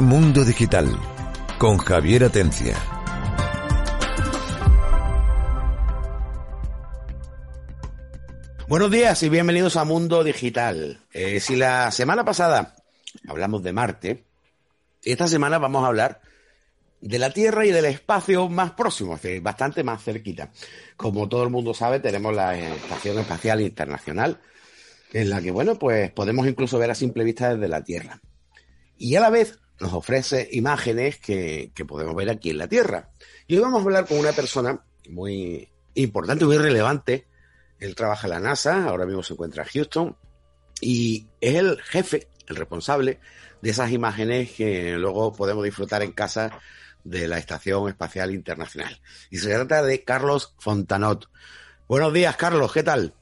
Mundo Digital con Javier Atencia. Buenos días y bienvenidos a Mundo Digital. Eh, si la semana pasada hablamos de Marte, esta semana vamos a hablar de la Tierra y del espacio más próximo, bastante más cerquita. Como todo el mundo sabe, tenemos la Estación Espacial Internacional, en la que, bueno, pues podemos incluso ver a simple vista desde la Tierra. Y a la vez nos ofrece imágenes que, podemos ver aquí en la Tierra. Y hoy vamos a hablar con una persona muy importante, muy relevante. Él trabaja en la NASA, ahora mismo se encuentra en Houston, y es el jefe, el responsable de esas imágenes que luego podemos disfrutar en casa de la Estación Espacial Internacional. Y se trata de Carlos Fontanot. Buenos días, Carlos, ¿qué tal?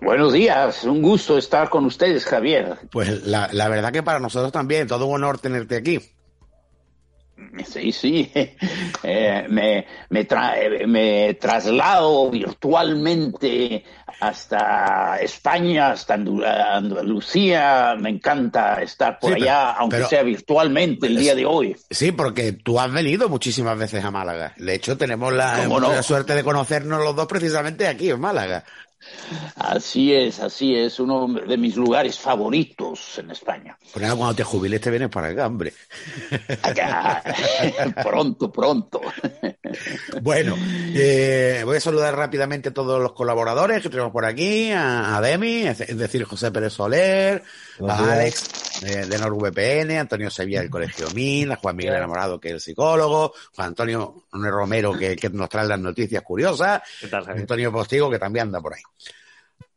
Buenos días, un gusto estar con ustedes, Javier. Pues la, verdad que para nosotros también, todo un honor tenerte aquí. Sí, sí, eh, me, me, traslado virtualmente hasta España, hasta Andalucía, me encanta estar por allá, aunque sea virtualmente el día de hoy. Sí, porque tú has venido muchísimas veces a Málaga. De hecho, tenemos la, la suerte de conocernos los dos precisamente aquí en Málaga. Así es, así es, uno de mis lugares favoritos en España. Pues cuando te jubiles te vienes para acá, hombre. pronto, pronto. Bueno, eh, voy a saludar rápidamente a todos los colaboradores que tenemos por aquí, a, Demi, es decir, José Pérez Soler, a Alex de, NordVPN, Antonio Sevilla del Colegio MIN, a Juan Miguel Enamorado, que es el psicólogo, Juan Antonio Romero, que, nos trae las noticias curiosas, Antonio Postigo, que también anda por ahí.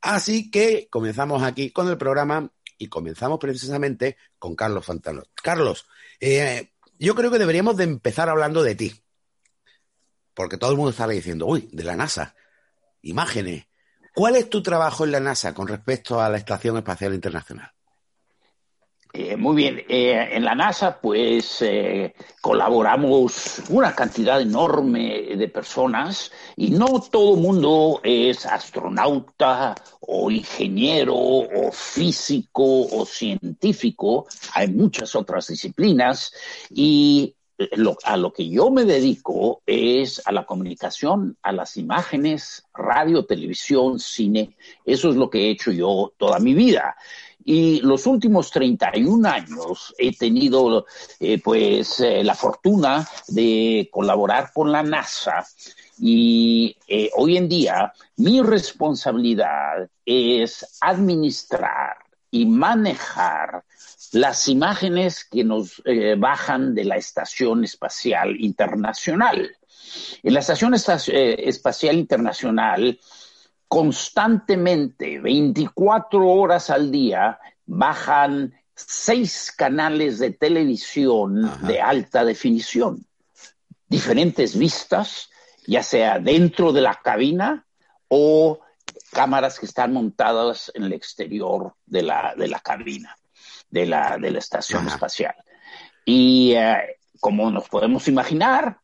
Así que comenzamos aquí con el programa y comenzamos precisamente con Carlos Fantano. Carlos, eh, yo creo que deberíamos de empezar hablando de ti. Porque todo el mundo estaba diciendo, uy, de la NASA, imágenes. ¿Cuál es tu trabajo en la NASA con respecto a la Estación Espacial Internacional? Eh, muy bien, eh, en la NASA pues eh, colaboramos una cantidad enorme de personas y no todo mundo es astronauta o ingeniero o físico o científico, hay muchas otras disciplinas y a lo que yo me dedico es a la comunicación, a las imágenes, radio, televisión, cine, eso es lo que he hecho yo toda mi vida. Y los últimos 31 años he tenido eh, pues eh, la fortuna de colaborar con la NASA y eh, hoy en día mi responsabilidad es administrar y manejar las imágenes que nos bajan de la Estación Espacial Internacional. En la Estación Espacial Internacional constantemente, 24 horas al día, bajan seis canales de televisión de alta definición, diferentes vistas, ya sea dentro de la cabina o cámaras que están montadas en el exterior de la, de la cabina, de la, de la estación espacial. Y eh, como nos podemos imaginar,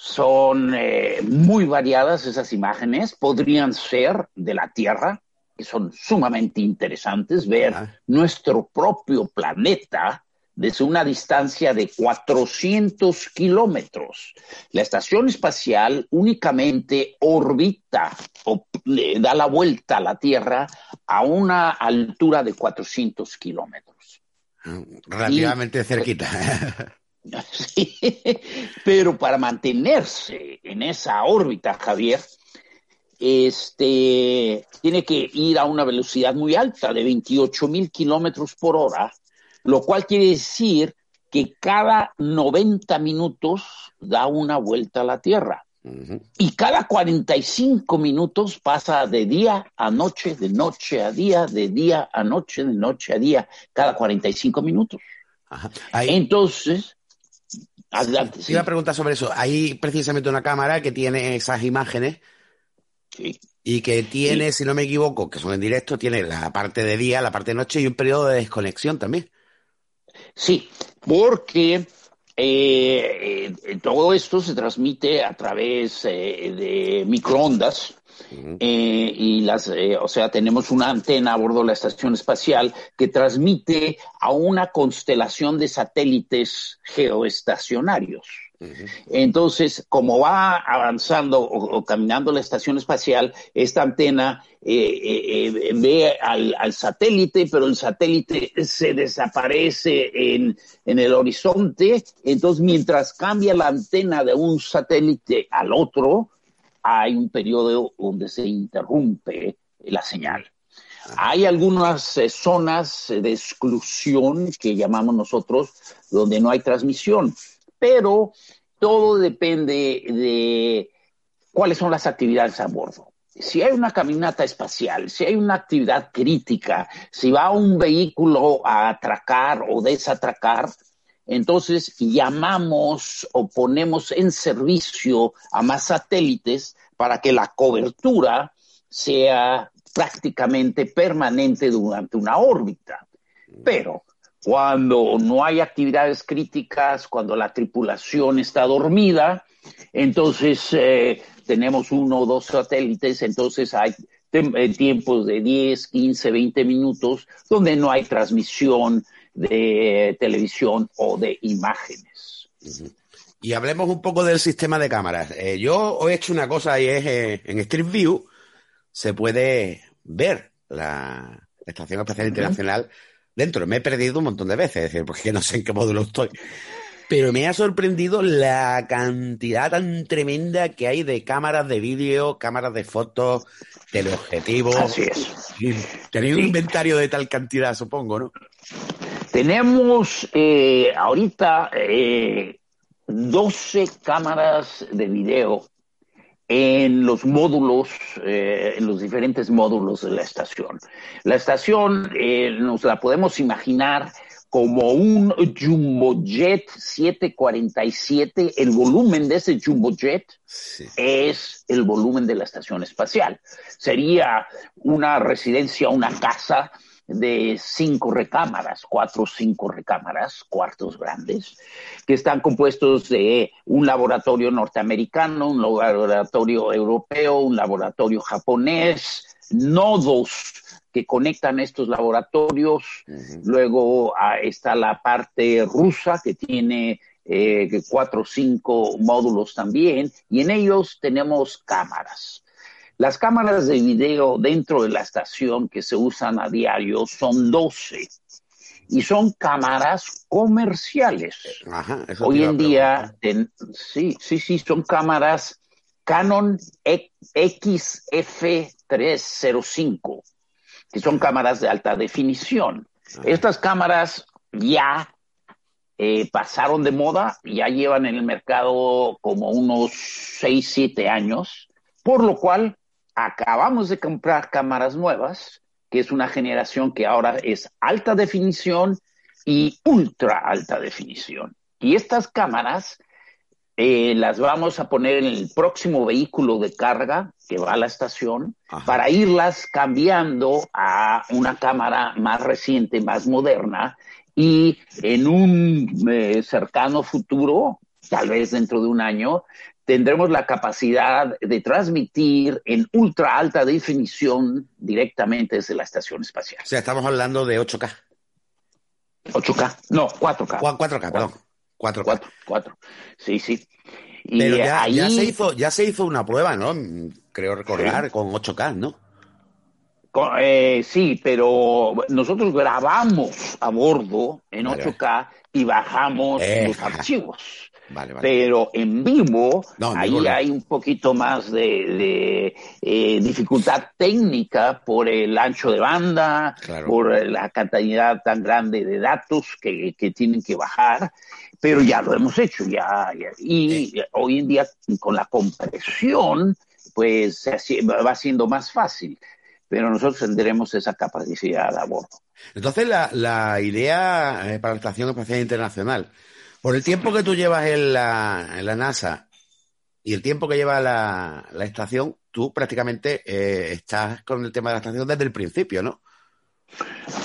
son eh, muy variadas esas imágenes, podrían ser de la Tierra, que son sumamente interesantes, ver nuestro propio planeta desde una distancia de 400 kilómetros. La estación espacial únicamente orbita o da la vuelta a la Tierra a una altura de 400 kilómetros. Relativamente cerquita. Sí, pero para mantenerse en esa órbita, Javier, este, tiene que ir a una velocidad muy alta de 28 mil kilómetros por hora, lo cual quiere decir que cada 90 minutos da una vuelta a la Tierra. Y cada 45 minutos pasa de día a noche, de noche a día, de día a noche, de noche a día, cada 45 minutos. Entonces, Adelante. Te iba a preguntar sobre eso. Hay precisamente una cámara que tiene esas imágenes. Y que tiene, si no me equivoco, que son en directo, tiene la parte de día, la parte de noche y un periodo de desconexión también. Sí, porque eh, eh, todo esto se transmite a través eh, de microondas. Y las, o sea, tenemos una antena a bordo de la estación espacial que transmite a una constelación de satélites geoestacionarios. Entonces, como va avanzando o, caminando la estación espacial, esta antena eh, eh, eh, ve al, satélite, pero el satélite se desaparece en, en, el horizonte. Entonces, mientras cambia la antena de un satélite al otro, hay un periodo donde se interrumpe la señal. Hay algunas zonas de exclusión que llamamos nosotros donde no hay transmisión pero todo depende de cuáles son las actividades a bordo. Si hay una caminata espacial, si hay una actividad crítica, si va un vehículo a atracar o desatracar, entonces llamamos o ponemos en servicio a más satélites para que la cobertura sea prácticamente permanente durante una órbita. Pero cuando no hay actividades críticas, cuando la tripulación está dormida, entonces eh, tenemos uno o dos satélites, entonces hay eh, tiempos de 10, 15, 20 minutos donde no hay transmisión de televisión o de imágenes. Y hablemos un poco del sistema de cámaras. Eh, yo he hecho una cosa y es en Street View se puede ver la Estación Espacial Internacional dentro. Me he perdido un montón de veces, es decir, porque no sé en qué módulo estoy. Pero me ha sorprendido la cantidad tan tremenda que hay de cámaras de vídeo, cámaras de fotos, teleobjetivos. Así es. Tenéis un inventario de tal cantidad, supongo, ¿no? Tenemos eh, ahorita eh, 12 cámaras de video en los módulos, eh, en los diferentes módulos de la estación. La estación eh, nos la podemos imaginar como un Jumbojet 747. El volumen de ese Jumbojet es el volumen de la estación espacial. Sería una residencia, una casa de cinco recámaras, cuatro o cinco recámaras, cuartos grandes, que están compuestos de un laboratorio norteamericano, un laboratorio europeo, un laboratorio japonés, nodos que conectan estos laboratorios. Luego ah, está la parte rusa que tiene eh, cuatro o cinco módulos también, y en ellos tenemos cámaras. Las cámaras de video dentro de la estación que se usan a diario son 12 y son cámaras comerciales. Hoy en día, sí, sí, sí, son cámaras Canon XF305, que son cámaras de alta definición. Estas cámaras ya eh, pasaron de moda, ya llevan en el mercado como unos 6, 7 años, por lo cual acabamos de comprar cámaras nuevas, que es una generación que ahora es alta definición y ultra alta definición. Y estas cámaras eh, las vamos a poner en el próximo vehículo de carga que va a la estación para irlas cambiando a una cámara más reciente, más moderna y en un eh, cercano futuro, tal vez dentro de un año, tendremos la capacidad de transmitir en ultra alta definición directamente desde la estación espacial. O sea, estamos hablando de 8K. 8K, no, 4K. 4K, perdón. 4K. 4, 4. Sí, sí. Pero ya, se hizo, ya se hizo una prueba, ¿no? Creo recordar, con 8K, ¿no? Eh, sí, pero nosotros grabamos a bordo en 8K y bajamos los archivos. Pero en vivo, ahí hay un poquito más de, eh, dificultad técnica por el ancho de banda, por la cantidad tan grande de datos que, tienen que bajar, pero ya lo hemos hecho, ya, y hoy en día con la compresión, pues va siendo más fácil pero nosotros tendremos esa capacidad a bordo. Entonces, la, la idea eh, para la Estación Espacial Internacional por el tiempo que tú llevas en la, NASA y el tiempo que lleva la, estación, tú prácticamente eh, estás con el tema de la estación desde el principio, ¿no?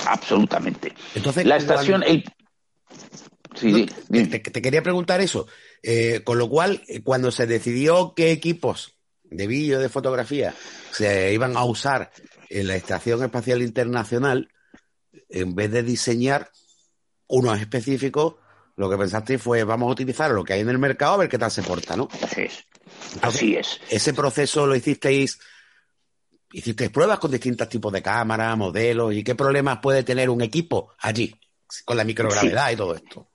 Absolutamente. Entonces, la estación, Sí, te, quería preguntar eso. Eh, con lo cual, eh, cuando se decidió qué equipos de vídeo, de fotografía, se iban a usar en la Estación Espacial Internacional, en vez de diseñar unos específicos, lo que pensaste fue, vamos a utilizar lo que hay en el mercado a ver qué tal se porta, ¿no? Así es. Así es. Ese proceso lo hicisteis, hicisteis pruebas con distintos tipos de cámaras, modelos, y qué problemas puede tener un equipo allí, con la microgravedad y todo esto.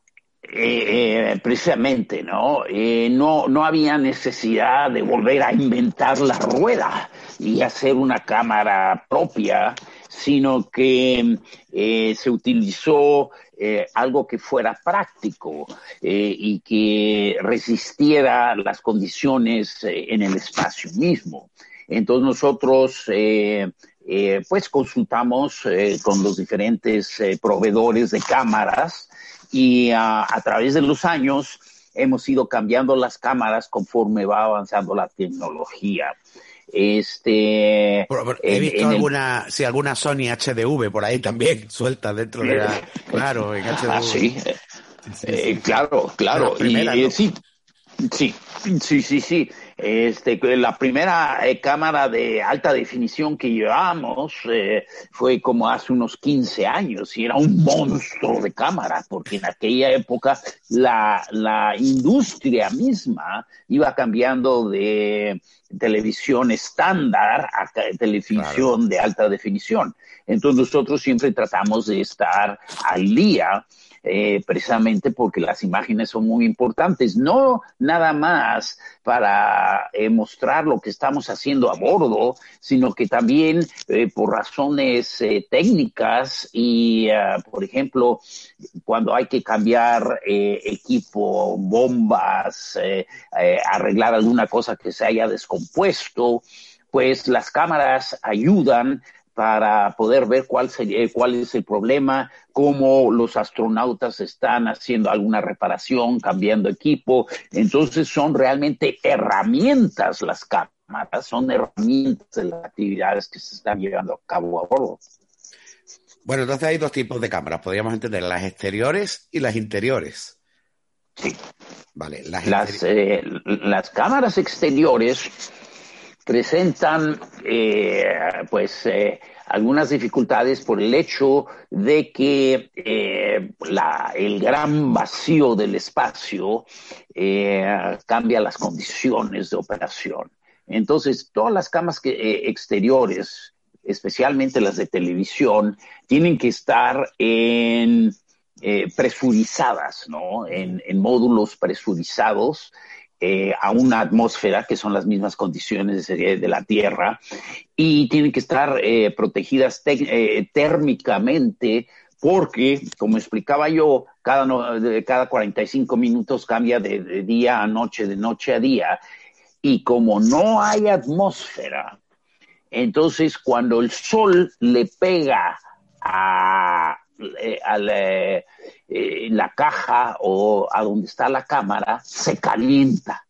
Eh, eh, precisamente, ¿no? Eh, ¿no? No había necesidad de volver a inventar la rueda y hacer una cámara propia, sino que se utilizó algo que fuera práctico y que resistiera las condiciones en el espacio mismo. Entonces nosotros pues consultamos con los diferentes proveedores de cámaras y a, través de los años hemos ido cambiando las cámaras conforme va avanzando la tecnología. Este, he visto alguna, sí, alguna Sony HDV por ahí también suelta dentro de la, claro, en HDV. Ah, sí, eh, claro, claro. y, sí, sí, sí, sí, sí. Este, la primera eh, cámara de alta definición que llevamos eh, fue como hace unos 15 años y era un monstruo de cámara, porque en aquella época la, la industria misma iba cambiando de televisión estándar a televisión de alta definición. Entonces nosotros siempre tratamos de estar al día eh, precisamente porque las imágenes son muy importantes, no nada más para eh, mostrar lo que estamos haciendo a bordo, sino que también eh, por razones técnicas y, por ejemplo, cuando hay que cambiar equipo, bombas, arreglar alguna cosa que se haya descompuesto, pues las cámaras ayudan para poder ver cuál, sería, cuál es el problema, cómo los astronautas están haciendo alguna reparación, cambiando equipo. Entonces son realmente herramientas las cámaras, son herramientas de las actividades que se están llevando a cabo a bordo. Bueno, entonces hay dos tipos de cámaras, podríamos entender las exteriores y las interiores. Sí. Vale, las, las, eh, las cámaras exteriores presentan eh, pues eh, algunas dificultades por el hecho de que eh, el gran vacío del espacio cambia las condiciones de operación. Entonces, todas las camas exteriores, especialmente las de televisión, tienen que estar en presurizadas, ¿no? En módulos presurizados eh, a una atmósfera, que son las mismas condiciones de, la Tierra, y tienen que estar eh, protegidas eh, térmicamente porque, como explicaba yo, cada, cada 45 minutos cambia de, día a noche, de noche a día, y como no hay atmósfera, entonces cuando el sol le pega a, a, eh, la caja o a donde está la cámara se calienta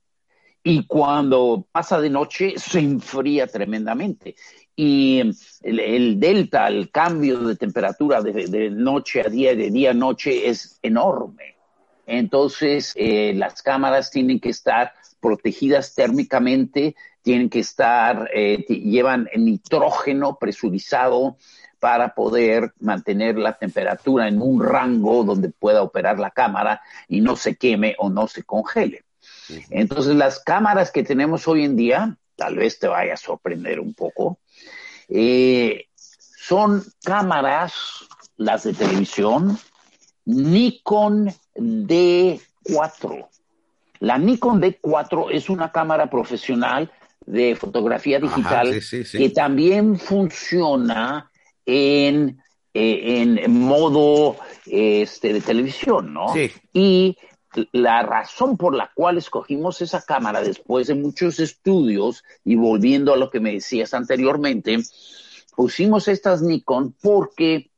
y cuando pasa de noche se enfría tremendamente. Y el, delta, el cambio de temperatura de, noche a día, de día a noche es enorme. Entonces, eh, las cámaras tienen que estar protegidas térmicamente, tienen que estar, eh, llevan nitrógeno presurizado, para poder mantener la temperatura en un rango donde pueda operar la cámara y no se queme o no se congele. Entonces, las cámaras que tenemos hoy en día, tal vez te vaya a sorprender un poco, eh, son cámaras, las de televisión, Nikon D4. La Nikon D4 es una cámara profesional de fotografía digital que también funciona en, eh, en modo este, de televisión, ¿no? Sí. Y la razón por la cual escogimos esa cámara después de muchos estudios y volviendo a lo que me decías anteriormente, pusimos estas Nikon porque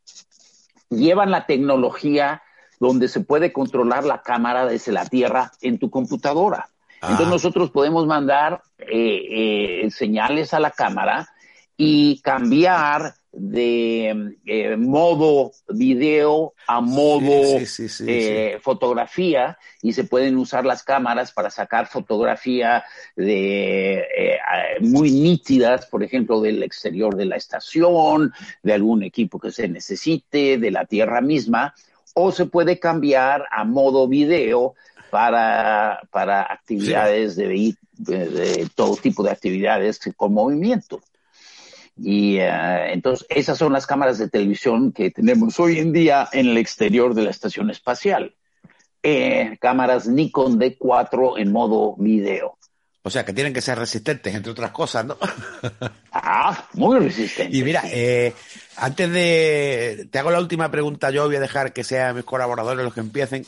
llevan la tecnología donde se puede controlar la cámara desde la Tierra en tu computadora. Entonces ah. nosotros podemos mandar eh, eh, señales a la cámara y cambiar de eh, modo video a modo eh, fotografía y se pueden usar las cámaras para sacar fotografía de eh, muy nítidas, por ejemplo, del exterior de la estación, de algún equipo que se necesite, de la tierra misma, o se puede cambiar a modo video para, para actividades de, de todo tipo de actividades con movimiento. Y eh, entonces esas son las cámaras de televisión que tenemos hoy en día en el exterior de la estación espacial. Eh, cámaras Nikon D4 en modo video. O sea, que tienen que ser resistentes, entre otras cosas, ¿no? ah, muy resistentes. Y mira, eh, antes de... Te hago la última pregunta, yo voy a dejar que sean mis colaboradores los que empiecen.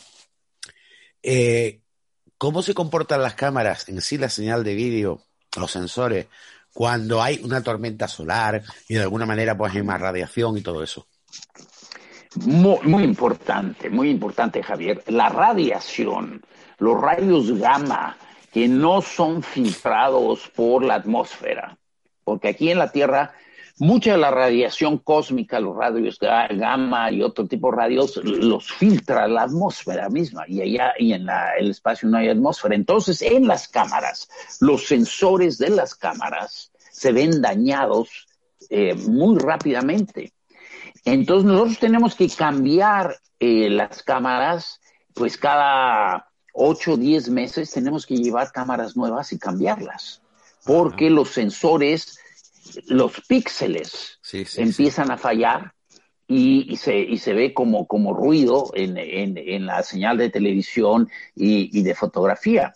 ¿Cómo se comportan las cámaras en sí, la señal de vídeo, los sensores, cuando hay una tormenta solar y de alguna manera pues hay más radiación y todo eso. Muy, importante, muy importante, Javier. La radiación, los rayos gamma que no son filtrados por la atmósfera, porque aquí en la Tierra mucha de la radiación cósmica, los radios gamma y otro tipo de radios, los filtra la atmósfera misma y allá y en el espacio no hay atmósfera. Entonces, en las cámaras, los sensores de las cámaras se ven dañados eh, muy rápidamente. Entonces, nosotros tenemos que cambiar eh, las cámaras, pues cada 8 o 10 meses tenemos que llevar cámaras nuevas y cambiarlas, porque los sensores los píxeles empiezan a fallar y, se, y, se, ve como, como ruido en, en, la señal de televisión y, de fotografía.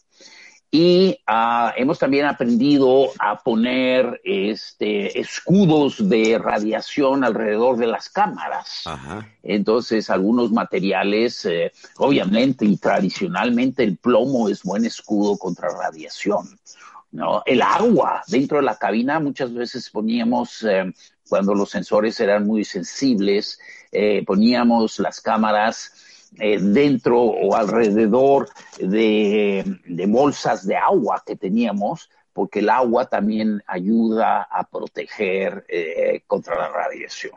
Y ah, hemos también aprendido a poner este, escudos de radiación alrededor de las cámaras. Entonces, algunos materiales, eh, obviamente y tradicionalmente, el plomo es buen escudo contra radiación. ¿No? El agua dentro de la cabina muchas veces poníamos, eh, cuando los sensores eran muy sensibles, eh, poníamos las cámaras eh, dentro o alrededor de, bolsas de agua que teníamos, porque el agua también ayuda a proteger contra la radiación.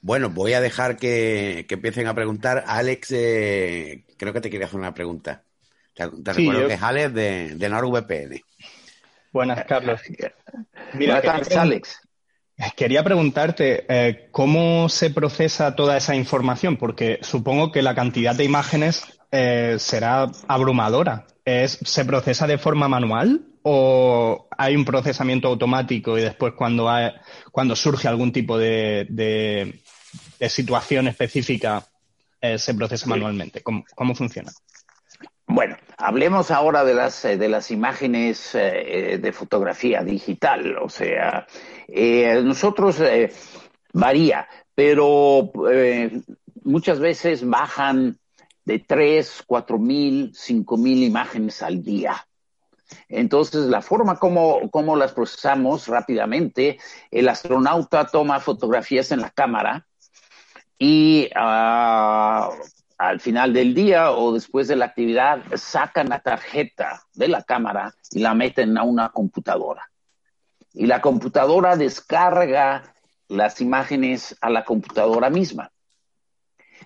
Bueno, voy a dejar que, empiecen a preguntar. Alex, creo que te quería hacer una pregunta. Te, recuerdo que es Alex de, de NordVPN. Buenas, Carlos. Mira, quería, Alex. Quería preguntarte eh, cómo se procesa toda esa información, porque supongo que la cantidad de imágenes eh, será abrumadora. ¿Es, ¿Se procesa de forma manual o hay un procesamiento automático y después cuando, cuando surge algún tipo de, de, situación específica eh, se procesa manualmente? ¿Cómo, ¿Cómo funciona? Bueno, hablemos ahora de las, eh, de las imágenes eh, de fotografía digital. O sea, eh, nosotros varía, pero muchas veces bajan de 3, 4 mil, 5 mil imágenes al día. Entonces, la forma como, como las procesamos rápidamente, el astronauta toma fotografías en la cámara y uh, al final del día o después de la actividad sacan la tarjeta de la cámara y la meten a una computadora. Y la computadora descarga las imágenes a la computadora misma.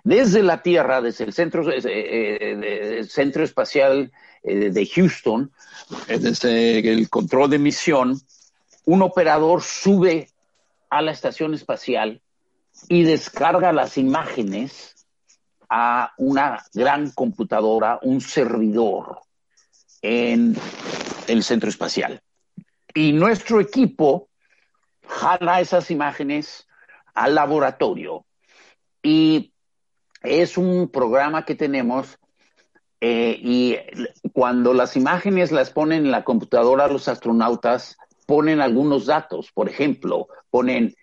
Desde la Tierra, desde el Centro, eh, eh, centro Espacial eh, de Houston, desde el control de misión, un operador sube a la estación espacial y descarga las imágenes a una gran computadora, un servidor en el centro espacial. Y nuestro equipo jala esas imágenes al laboratorio. Y es un programa que tenemos eh, y cuando las imágenes las ponen en la computadora, los astronautas ponen algunos datos. Por ejemplo, ponen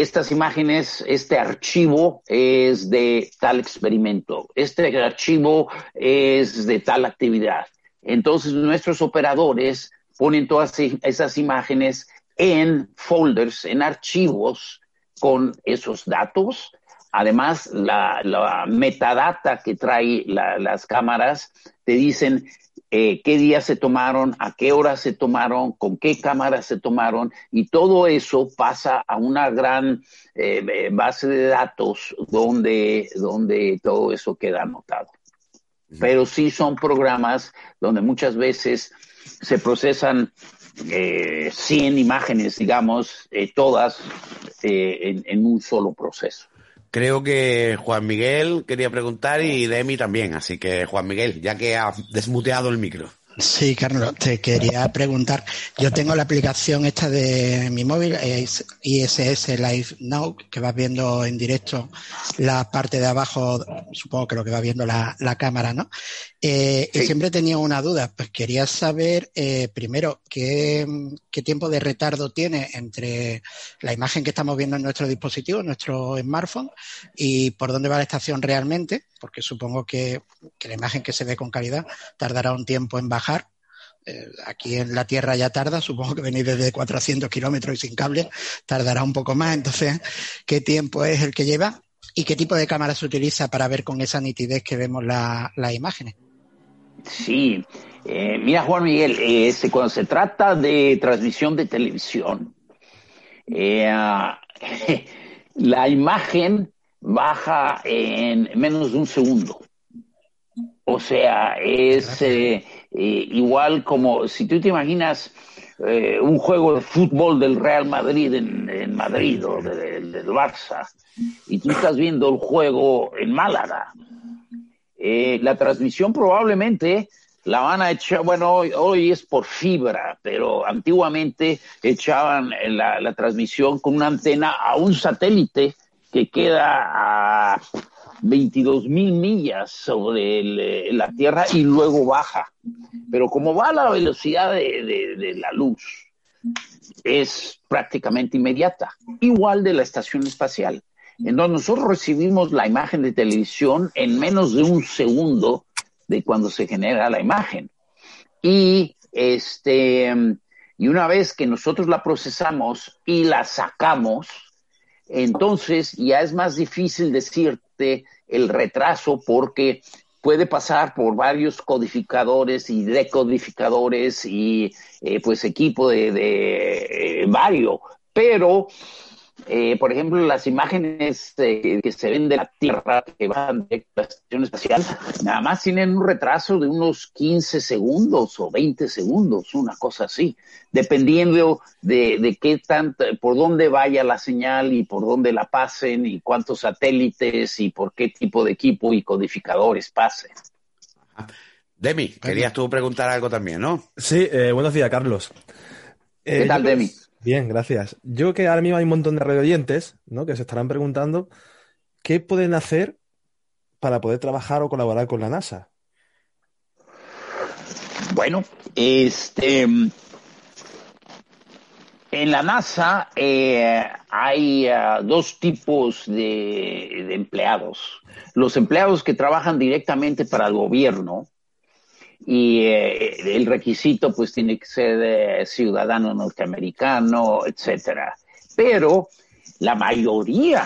estas imágenes, este archivo es de tal experimento, este archivo es de tal actividad. Entonces nuestros operadores ponen todas esas imágenes en folders, en archivos con esos datos. Además, la, metadata que trae las cámaras te dicen eh, qué días se tomaron, a qué hora se tomaron, con qué cámaras se tomaron, y todo eso pasa a una gran eh, base de datos donde, donde todo eso queda anotado. Pero sí son programas donde muchas veces se procesan eh, 100 imágenes, digamos, eh, todas en, en un solo proceso. Creo que Juan Miguel quería preguntar y Demi también, así que Juan Miguel, ya que ha desmuteado el micro. Sí, Carlos, te quería preguntar. Yo tengo la aplicación esta de mi móvil, es ISS Live Now, que vas viendo en directo la parte de abajo, supongo que lo que va viendo la, cámara, ¿no? Eh, y siempre tenido una duda, pues quería saber, eh, primero, qué, qué tiempo de retardo tiene entre la imagen que estamos viendo en nuestro dispositivo, en nuestro smartphone, y por dónde va la estación realmente, porque supongo que, la imagen que se ve con calidad tardará un tiempo en bajar. Eh, aquí en la Tierra ya tarda, supongo que venís desde 400 kilómetros y sin cable, tardará un poco más. Entonces, ¿qué tiempo es el que lleva? ¿Y qué tipo de cámara se utiliza para ver con esa nitidez que vemos las imágenes? Sí, eh, mira Juan Miguel, eh, cuando se trata de transmisión de televisión, la imagen baja en menos de un segundo. O sea, es eh, eh, igual como si tú te imaginas eh, un juego de fútbol del Real Madrid en, Madrid o del Barça y tú estás viendo el juego en Málaga. La transmisión probablemente la van a echar, bueno, hoy, hoy es por fibra, pero antiguamente echaban la, transmisión con una antena a un satélite que queda a 22 mil millas sobre eh, la Tierra y luego baja. Pero como va a la velocidad de, la luz, es prácticamente inmediata, igual de la estación espacial. En donde nosotros recibimos la imagen de televisión en menos de un segundo de cuando se genera la imagen. Y este, y una vez que nosotros la procesamos y la sacamos, entonces ya es más difícil decirte el retraso porque puede pasar por varios codificadores y decodificadores y eh, pues equipo de, de eh, varios, pero eh, por ejemplo, las imágenes eh, que se ven de la Tierra que van de la estación espacial, nada más tienen un retraso de unos 15 segundos o 20 segundos, una cosa así, dependiendo de, de qué tanto, por dónde vaya la señal y por dónde la pasen y cuántos satélites y por qué tipo de equipo y codificadores pasen. Demi, querías tú preguntar algo también, ¿no? Sí, eh, buenos días, Carlos. ¿Qué tal, Demi? Bien, gracias. Yo que ahora mismo hay un montón de radio oyentes, ¿no? Que se estarán preguntando qué pueden hacer para poder trabajar o colaborar con la NASA. Bueno, este en la NASA eh, hay eh, dos tipos de empleados. Los empleados que trabajan directamente para el gobierno, y eh, el requisito pues tiene que ser ciudadano norteamericano, etcétera. Pero la mayoría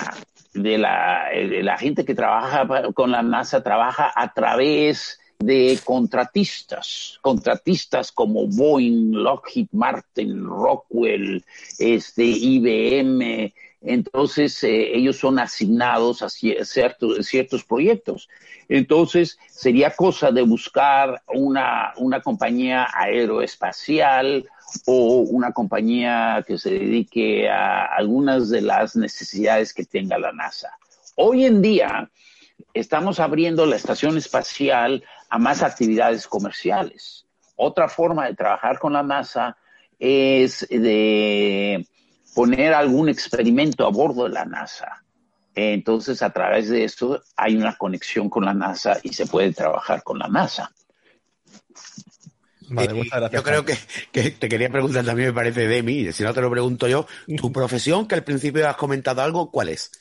de la, de la gente que trabaja con la NASA trabaja a través de contratistas, contratistas como Boeing, Lockheed Martin, Rockwell, este, IBM, entonces eh, ellos son asignados a ciertos, ciertos proyectos. Entonces sería cosa de buscar una, una compañía aeroespacial o una compañía que se dedique a algunas de las necesidades que tenga la NASA. Hoy en día estamos abriendo la estación espacial a más actividades comerciales. Otra forma de trabajar con la NASA es de poner algún experimento a bordo de la NASA. Entonces, a través de esto hay una conexión con la NASA y se puede trabajar con la NASA. Vale, muchas gracias. Yo creo que, te quería preguntar también, me parece, de mí, si no te lo pregunto yo, tu profesión, que al principio has comentado algo, ¿cuál es?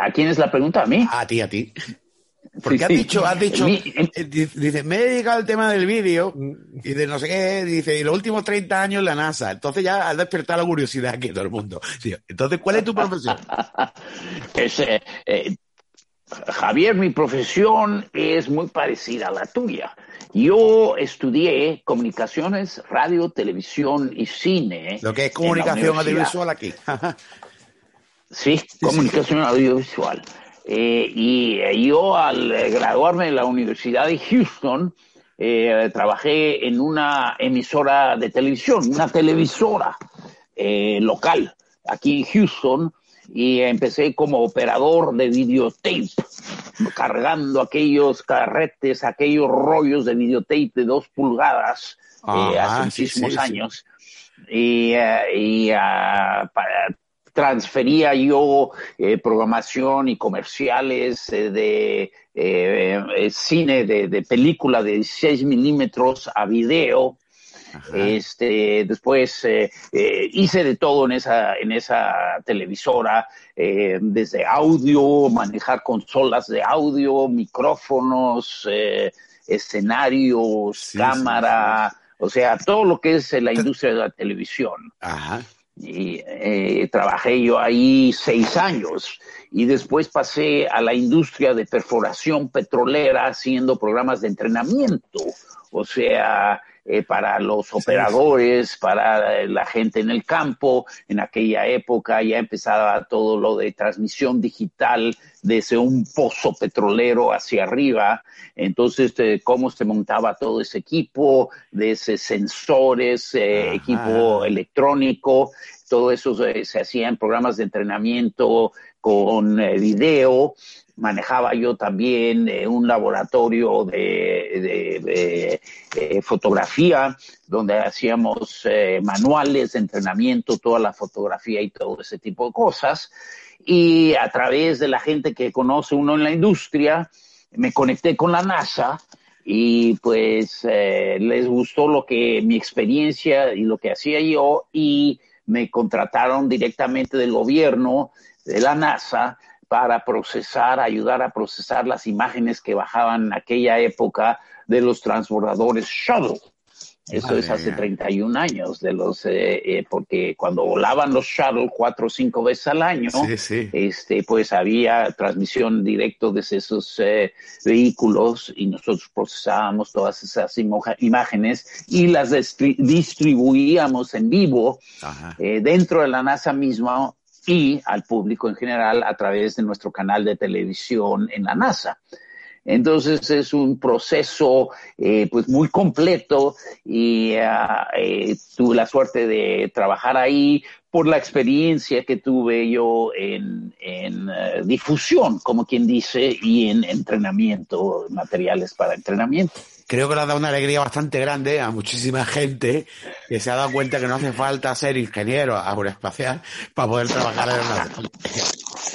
¿A quién es la pregunta? ¿A mí? A ti, a ti. Porque has dicho, has dicho, eh, dice, me he dedicado al tema del vídeo y de no sé qué, dice, y los últimos 30 años la NASA. Entonces ya has despertado la curiosidad aquí todo el mundo. Entonces, ¿cuál es tu profesión? es, eh, eh, Javier, mi profesión es muy parecida a la tuya. Yo estudié comunicaciones, radio, televisión y cine. Lo que es comunicación audiovisual aquí. sí, comunicación audiovisual. Eh, y eh, yo al graduarme de la Universidad de Houston, eh, trabajé en una emisora de televisión, una televisora local aquí en Houston, y empecé como operador de videotape, cargando aquellos carretes, aquellos rollos de videotape de dos pulgadas hace muchísimos años. Y, y uh, para, transfería yo eh, programación y comerciales eh, de eh, cine, de, película de 16 milímetros a video. Este, después hice de todo en esa, en esa televisora, desde audio, manejar consolas de audio, micrófonos, escenarios, cámara, o sea, todo lo que es la industria de la televisión. Ajá y eh, trabajé yo ahí seis años. Y después pasé a la industria de perforación petrolera haciendo programas de entrenamiento, o sea, eh, para los operadores, para la gente en el campo. En aquella época ya empezaba todo lo de transmisión digital desde un pozo petrolero hacia arriba. Entonces, eh, cómo se montaba todo ese equipo, de ese sensores, eh, equipo electrónico, todo eso se hacía en programas de entrenamiento con video manejaba yo también eh, un laboratorio de, eh, fotografía donde hacíamos eh, manuales de entrenamiento, toda la fotografía y todo ese tipo de cosas. Y a través de la gente que conoce uno en la industria, me conecté con la NASA y pues les gustó lo que mi experiencia y lo que hacía yo y me contrataron directamente del gobierno de la NASA para procesar, ayudar a procesar las imágenes que bajaban en aquella época de los transbordadores Shuttle. Eso es hace 31 años de los, eh, eh, porque cuando volaban los shuttle cuatro o cinco veces al año, este, pues había transmisión directo desde esos eh, vehículos y nosotros procesábamos todas esas imágenes y las distribuíamos en vivo dentro de la NASA misma y al público en general a través de nuestro canal de televisión en la NASA. Entonces es un proceso eh, pues muy completo y eh, tuve la suerte de trabajar ahí por la experiencia que tuve yo en, en eh, difusión, como quien dice, y en entrenamiento, materiales para entrenamiento creo que le ha dado una alegría bastante grande a muchísima gente que se ha dado cuenta que no hace falta ser ingeniero aeroespacial para poder trabajar en la NASA.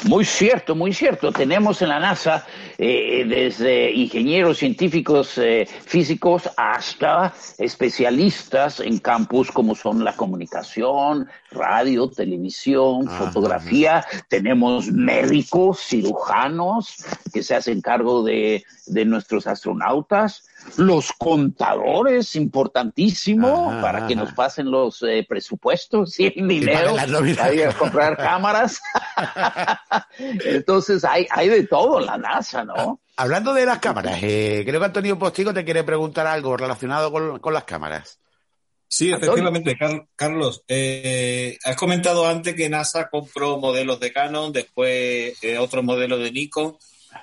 Muy cierto, muy cierto. Tenemos en la NASA eh, desde ingenieros científicos eh, físicos hasta especialistas en campos como son la comunicación, radio, televisión, fotografía. Tenemos médicos, cirujanos que se hacen cargo de, de nuestros astronautas los contadores, importantísimo, para que nos pasen los eh, presupuestos y el dinero para comprar cámaras. Entonces hay, hay de todo en la NASA, ¿no? Ah, hablando de las cámaras, eh, creo que Antonio Postigo te quiere preguntar algo relacionado con, las cámaras. Sí, efectivamente, Carlos. Eh, has comentado antes que NASA compró modelos de Canon, después otros modelos de Nikon.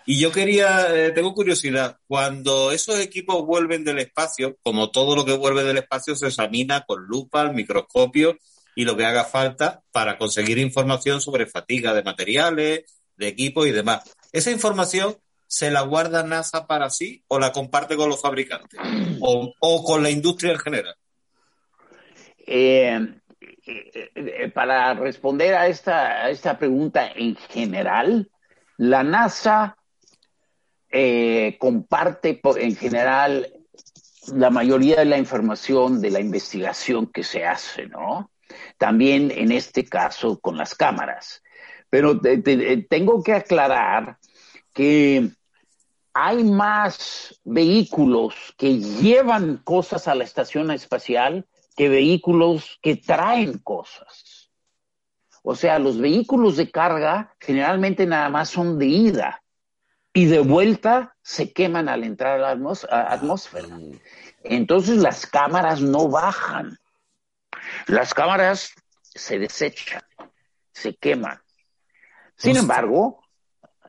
Y yo quería, eh, tengo curiosidad, cuando esos equipos vuelven del espacio, como todo lo que vuelve del espacio se examina con lupa, al microscopio y lo que haga falta para conseguir información sobre fatiga de materiales, de equipos y demás. ¿Esa información se la guarda NASA para sí o la comparte con los fabricantes o, con la industria en general? Eh, eh, para responder a esta, a esta pregunta en general, la NASA eh, comparte en general la mayoría de la información de la investigación que se hace, ¿no? También en este caso con las cámaras. Pero tengo que aclarar que hay más vehículos que llevan cosas a la estación espacial que vehículos que traen cosas. O sea, los vehículos de carga generalmente nada más son de ida y de vuelta se queman al entrar a la atmósfera. Entonces las cámaras no bajan. Las cámaras se desechan, se queman. Sin embargo,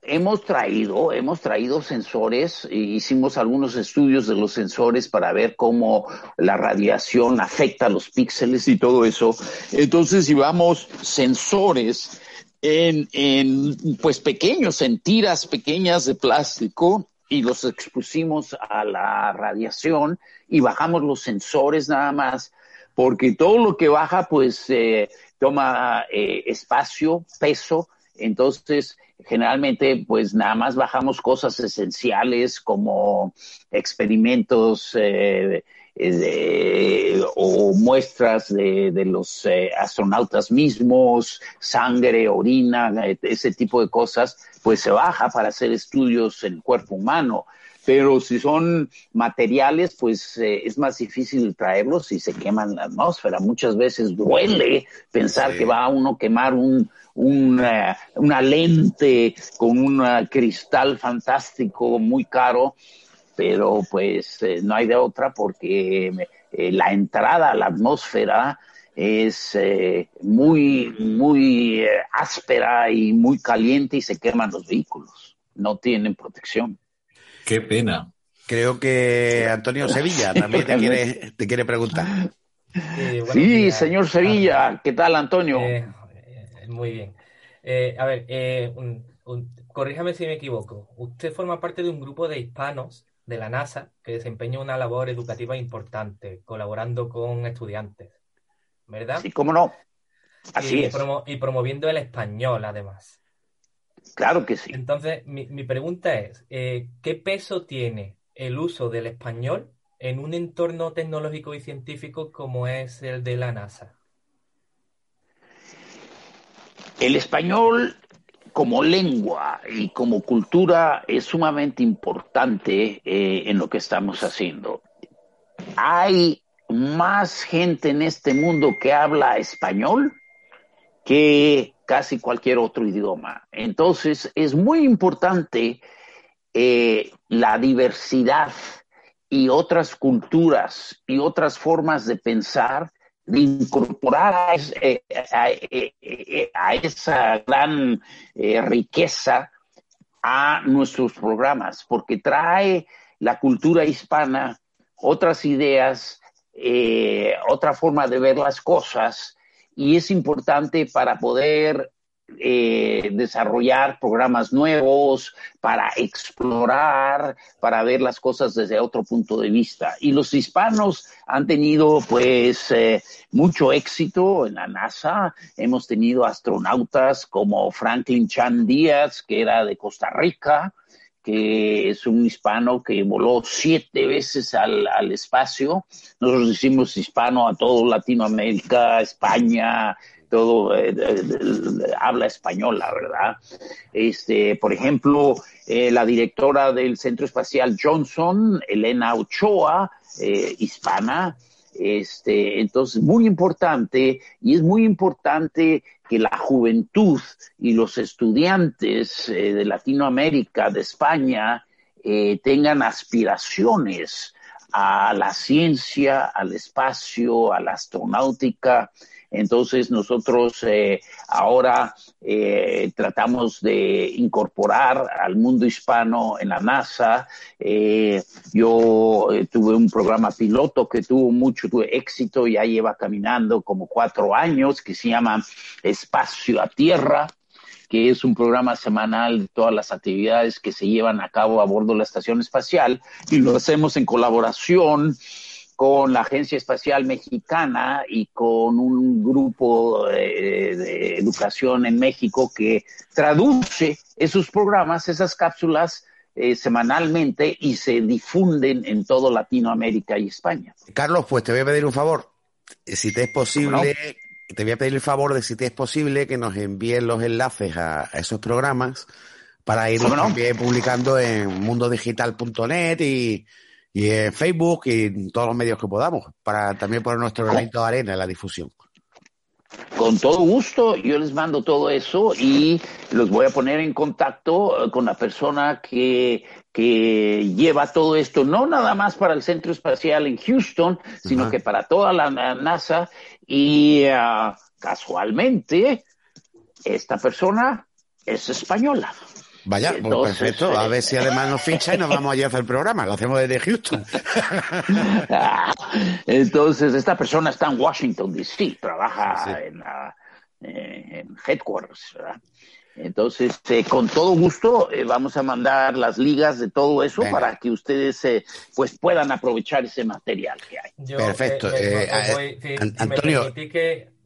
hemos traído, hemos traído sensores, e hicimos algunos estudios de los sensores para ver cómo la radiación afecta los píxeles y todo eso. Entonces llevamos sensores en, en pues pequeños, en tiras pequeñas de plástico y los expusimos a la radiación y bajamos los sensores nada más, porque todo lo que baja pues eh, toma eh, espacio, peso, entonces generalmente pues nada más bajamos cosas esenciales como experimentos eh, o muestras de, de los astronautas mismos, sangre, orina, ese tipo de cosas, pues se baja para hacer estudios en el cuerpo humano pero si son materiales, pues eh, es más difícil traerlos y se queman la atmósfera. Muchas veces duele pensar que va a uno quemar un, una, una lente con un cristal fantástico muy caro, pero pues eh, no hay de otra porque eh, la entrada a la atmósfera es muy, muy áspera y muy caliente y se queman los vehículos. No tienen protección. Qué pena. Creo que Antonio Sevilla también te quiere, te quiere preguntar. sí, señor Sevilla. ¿Qué tal, Antonio? Eh, eh, muy bien. Eh, a ver, corríjame si me equivoco. Usted forma parte de un grupo de hispanos de la NASA que desempeña una labor educativa importante, colaborando con estudiantes, ¿verdad? Sí, cómo no. Así es. y promoviendo el español, además. Claro que sí. Entonces, mi, pregunta es, eh, ¿qué peso tiene el uso del español en un entorno tecnológico y científico como es el de la NASA? El español como lengua y como cultura es sumamente importante eh, en lo que estamos haciendo. Hay más gente en este mundo que habla español que casi cualquier otro idioma. Entonces, es muy importante eh, la diversidad y otras culturas y otras formas de pensar, de incorporar a, eh, eh, esa gran riqueza a nuestros programas, porque trae la cultura hispana otras ideas, otra forma de ver las cosas y es importante para poder eh, desarrollar programas nuevos, para explorar, para ver las cosas desde otro punto de vista. Y los hispanos han tenido pues eh, mucho éxito en la NASA. Hemos tenido astronautas como Franklin Chan Díaz, que era de Costa Rica, que es un hispano que voló siete veces al, espacio. Nosotros decimos hispano a todo Latinoamérica, España, todo eh, habla española, ¿verdad? Este, por ejemplo, eh, la directora del Centro Espacial Johnson, Elena Ochoa, eh, hispana, este, entonces, muy importante, y es muy importante que la juventud y los estudiantes eh, de Latinoamérica, de España, eh, tengan aspiraciones a la ciencia, al espacio, a la astronáutica, entonces nosotros eh, ahora eh, tratamos de incorporar al mundo hispano en la NASA. Eh, yo tuve un programa piloto que tuvo mucho éxito, ya lleva caminando como cuatro años, que se llama Espacio a Tierra que es un programa semanal de todas las actividades que se llevan a cabo a bordo de la estación espacial y lo hacemos en colaboración con la Agencia Espacial Mexicana y con un grupo de, educación en México que traduce esos programas, esas cápsulas eh, semanalmente y se difunden en todo Latinoamérica y España. Carlos, pues te voy a pedir un favor. Si te es posible, te voy a pedir el favor de si te es posible que nos envíen los enlaces a, esos programas para ir publicando en mundodigital.net y y en Facebook y en todos los medios que podamos, para también poner nuestro granito de arena en la difusión. Con todo gusto, yo les mando todo eso y los voy a poner en contacto eh, con la persona que, que lleva todo esto, no nada más para el Centro Espacial en Houston, sino que para toda la NASA. Y ah, casualmente, esta persona es española. Vaya, pues perfecto. A ver si además nos ficha y nos vamos allí a hacer el programa. Lo hacemos desde Houston. Entonces, esta persona está en Washington, D.C., trabaja en, en, headquarters, ¿verdad? Entonces, eh, con todo gusto, eh, vamos a mandar las ligas de todo eso para que ustedes eh, pues puedan aprovechar ese material que hay. Perfecto. Antonio,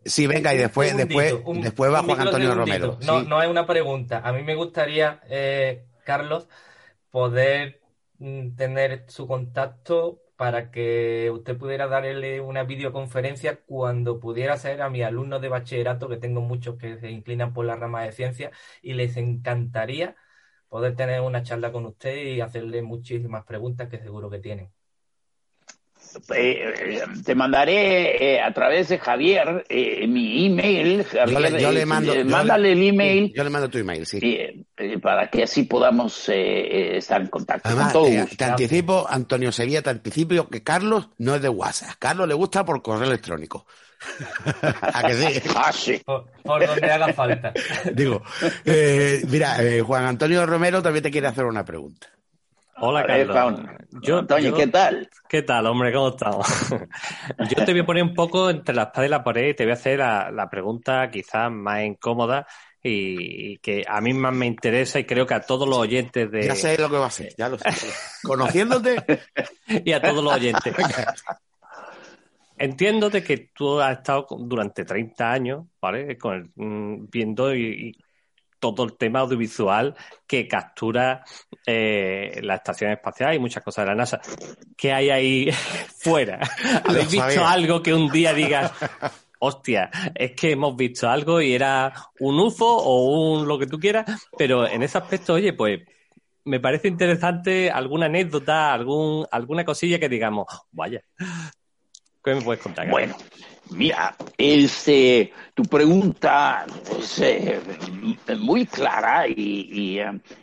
Sí, venga, y después, después, después va Juan Antonio Romero. No, no es una pregunta. A mí me gustaría, eh, Carlos, poder mm, tener su contacto para que usted pudiera darle una videoconferencia cuando pudiera ser a mis alumnos de bachillerato, que tengo muchos que se inclinan por la rama de ciencia, y les encantaría poder tener una charla con usted y hacerle muchísimas preguntas que seguro que tienen. Eh, te mandaré eh, a través de Javier eh, mi email. yo, le, mando. mándale el email. Yo le mando tu email, sí. para que así podamos estar en contacto. te, anticipo, Antonio Sevilla, te anticipo que Carlos no es de WhatsApp. Carlos le gusta por correo electrónico. ¿A que sí? Ah, sí. Por, donde haga falta. Digo, mira, Juan Antonio Romero también te quiere hacer una pregunta. Hola, Carlos. Yo, Antonio, ¿qué tal? ¿Qué tal, hombre? ¿Cómo estamos? yo te voy a poner un poco entre la espada y la pared y te voy a hacer la, pregunta quizás más incómoda y que a mí más me interesa y creo que a todos los oyentes de... Ya sé lo que va a hacer, ya lo sé. Conociéndote. y a todos los oyentes. Entiendo de que tú has estado durante 30 años, ¿vale? Con mm, viendo y todo el tema audiovisual que captura eh, la estación espacial y muchas cosas de la NASA. ¿Qué hay ahí fuera? ¿Habéis visto algo que un día digas, hostia, es que hemos visto algo y era un UFO o un lo que tú quieras, pero en ese aspecto, oye, pues me parece interesante alguna anécdota, algún, alguna cosilla que digamos, vaya, ¿qué me puedes contar? Bueno, Mira, este, tu pregunta es eh, muy clara y,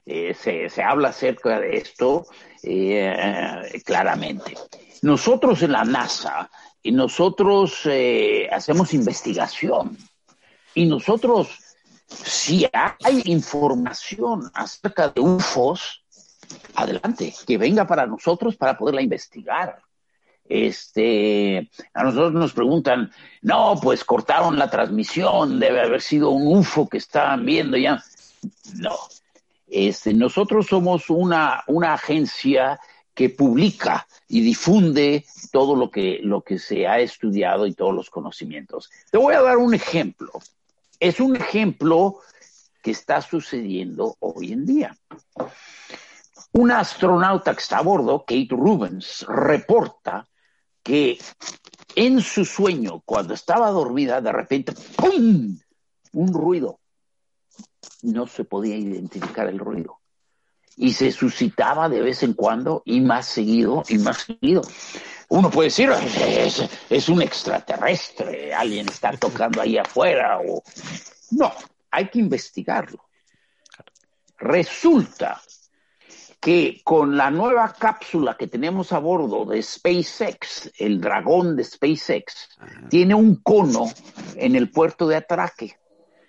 eh, se, habla acerca de esto eh, claramente. Nosotros en la NASA, y nosotros hacemos investigación y nosotros, si hay información acerca de UFOs, adelante, que venga para nosotros para poderla investigar. Este, a nosotros nos preguntan, no, pues cortaron la transmisión, debe haber sido un UFO que estaban viendo ya. No, este, nosotros somos una, agencia que publica y difunde todo lo que, lo que se ha estudiado y todos los conocimientos. Te voy a dar un ejemplo. Es un ejemplo que está sucediendo hoy en día. Una astronauta que está a bordo, Kate Rubens, reporta que en su sueño, cuando estaba dormida, de repente, ¡pum! Un ruido. No se podía identificar el ruido. Y se suscitaba de vez en cuando y más seguido y más seguido. Uno puede decir, es, es un extraterrestre, alguien está tocando ahí afuera. O... No, hay que investigarlo. Resulta que con la nueva cápsula que tenemos a bordo de SpaceX, el dragón de SpaceX, tiene un cono en el puerto de atraque.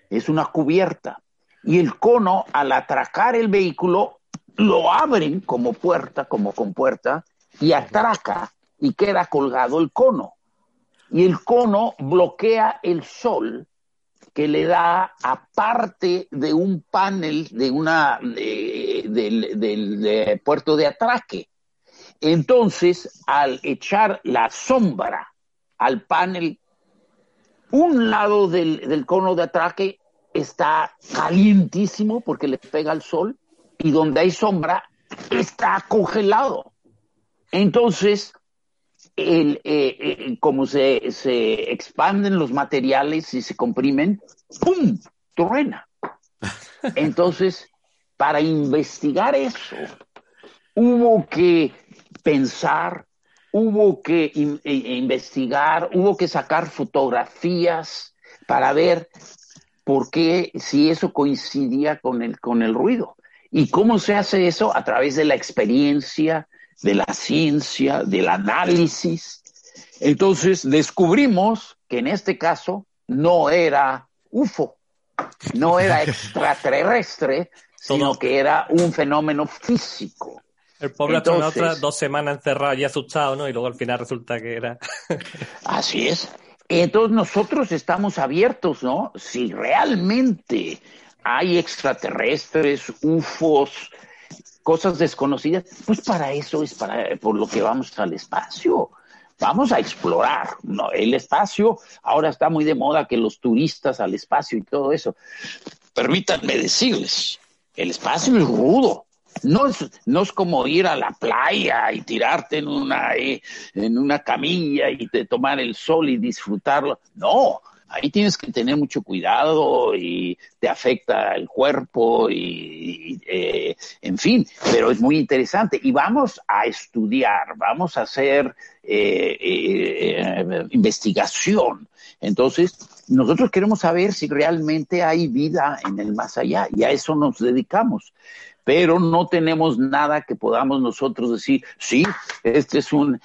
Es una cubierta. Y el cono, al atracar el vehículo, lo abren como puerta, como compuerta, y atraca y queda colgado el cono. Y el cono bloquea el sol que le da, aparte de un panel de una del, puerto de atraque. Entonces, al echar la sombra al panel, un lado del, del cono de atraque está calientísimo porque le pega el sol y donde hay sombra está congelado. Entonces, el, eh, eh, como se, se, expanden los materiales y se comprimen, ¡pum! truena. Entonces, para investigar eso, hubo que pensar, hubo que e, investigar, hubo que sacar fotografías para ver por qué, si eso coincidía con el, con el ruido. ¿Y cómo se hace eso? A través de la experiencia, de la ciencia, del análisis. Entonces descubrimos que en este caso no era UFO, no era extraterrestre, sino que era un fenómeno físico. El pobre astronauta dos semanas encerrado y asustado, ¿no? Y luego al final resulta que era. así es. Entonces nosotros estamos abiertos, ¿no? Si realmente hay extraterrestres, UFOs, cosas desconocidas, pues para eso es para por lo que vamos al espacio. Vamos a explorar ¿no? el espacio. Ahora está muy de moda que los turistas al espacio y todo eso. Permítanme decirles, el espacio es rudo. No es, no es como ir a la playa y tirarte en una, eh, en una camilla y te tomar el sol y disfrutarlo. No, ahí tienes que tener mucho cuidado y te afecta el cuerpo y, eh, en fin, pero es muy interesante y vamos a estudiar, vamos a hacer eh, investigación. Entonces, nosotros queremos saber si realmente hay vida en el más allá y a eso nos dedicamos pero no tenemos nada que podamos nosotros decir, sí, este es un,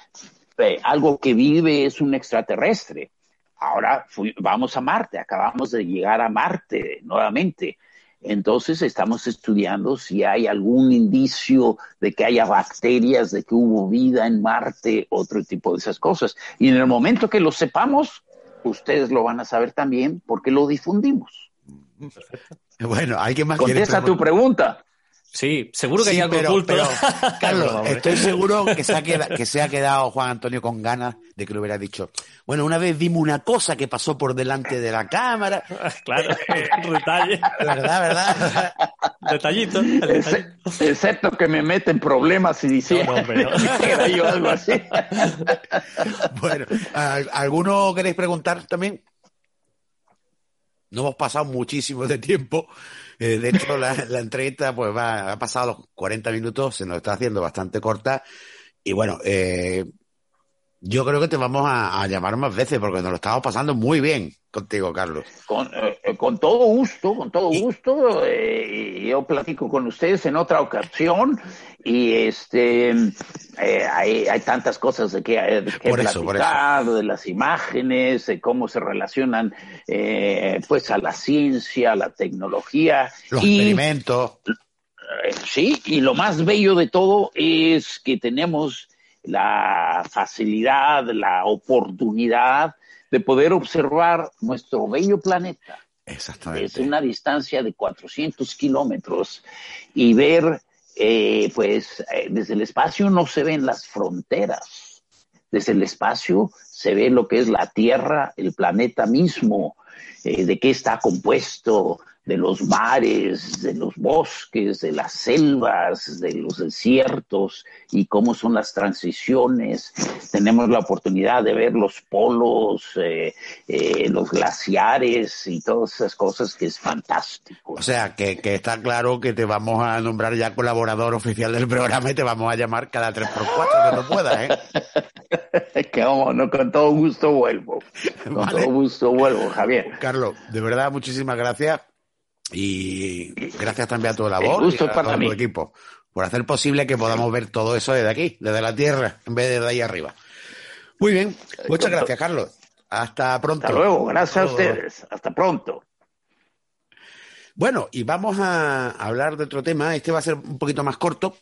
eh, algo que vive, es un extraterrestre. Ahora vamos a Marte, acabamos de llegar a Marte nuevamente. Entonces estamos estudiando si hay algún indicio de que haya bacterias, de que hubo vida en Marte, otro tipo de esas cosas. Y en el momento que lo sepamos, ustedes lo van a saber también porque lo difundimos. Bueno, ¿alguien más Contesta tu pregunta. Sí, seguro que hay algo oculto. Carlos, estoy seguro que se, ha quedado, que se ha quedado Juan Antonio con ganas de que lo hubiera dicho. Bueno, una vez vimos una cosa que pasó por delante de la cámara. claro, detalle. ¿Verdad, verdad? Detallito. Excepto que me meten problemas y dice no, era yo algo así. bueno, ¿alguno queréis preguntar también? No hemos pasado muchísimo de tiempo. Eh, de hecho, la, entrevista pues va, ha pasado los 40 minutos, se nos está haciendo bastante corta. Y bueno, eh, yo creo que te vamos a, llamar más veces porque nos lo estamos pasando muy bien contigo, Carlos. Con, eh, con todo gusto, con todo gusto. yo platico con ustedes en otra ocasión y este eh, hay, hay, tantas cosas de que, de que platicar, de las imágenes, de cómo se relacionan eh, pues a la ciencia, a la tecnología. Los experimentos. Eh, sí, y lo más bello de todo es que tenemos la facilidad, la oportunidad de poder observar nuestro bello planeta. Exactamente. Desde una distancia de 400 kilómetros y ver eh, pues eh, desde el espacio no se ven las fronteras. Desde el espacio se ve lo que es la Tierra, el planeta mismo, eh, de qué está compuesto, de los mares, de los bosques, de las selvas, de los desiertos y cómo son las transiciones. Tenemos la oportunidad de ver los polos, eh, eh, los glaciares y todas esas cosas que es fantástico. O sea, que, está claro que te vamos a nombrar ya colaborador oficial del programa y te vamos a llamar cada tres por cuatro que no puedas, ¿eh? que vamos, no, con todo gusto vuelvo. Con todo gusto vuelvo, Javier. Carlos, de verdad, muchísimas gracias. Y gracias también a tu labor y a todo tu equipo por hacer posible que podamos ver todo eso desde aquí, desde la Tierra, en vez de de ahí arriba. Muy bien, muchas gracias, Carlos. Hasta pronto. Hasta luego, gracias a ustedes. Hasta pronto. Bueno, y vamos a hablar de otro tema. Este va a ser un poquito más corto.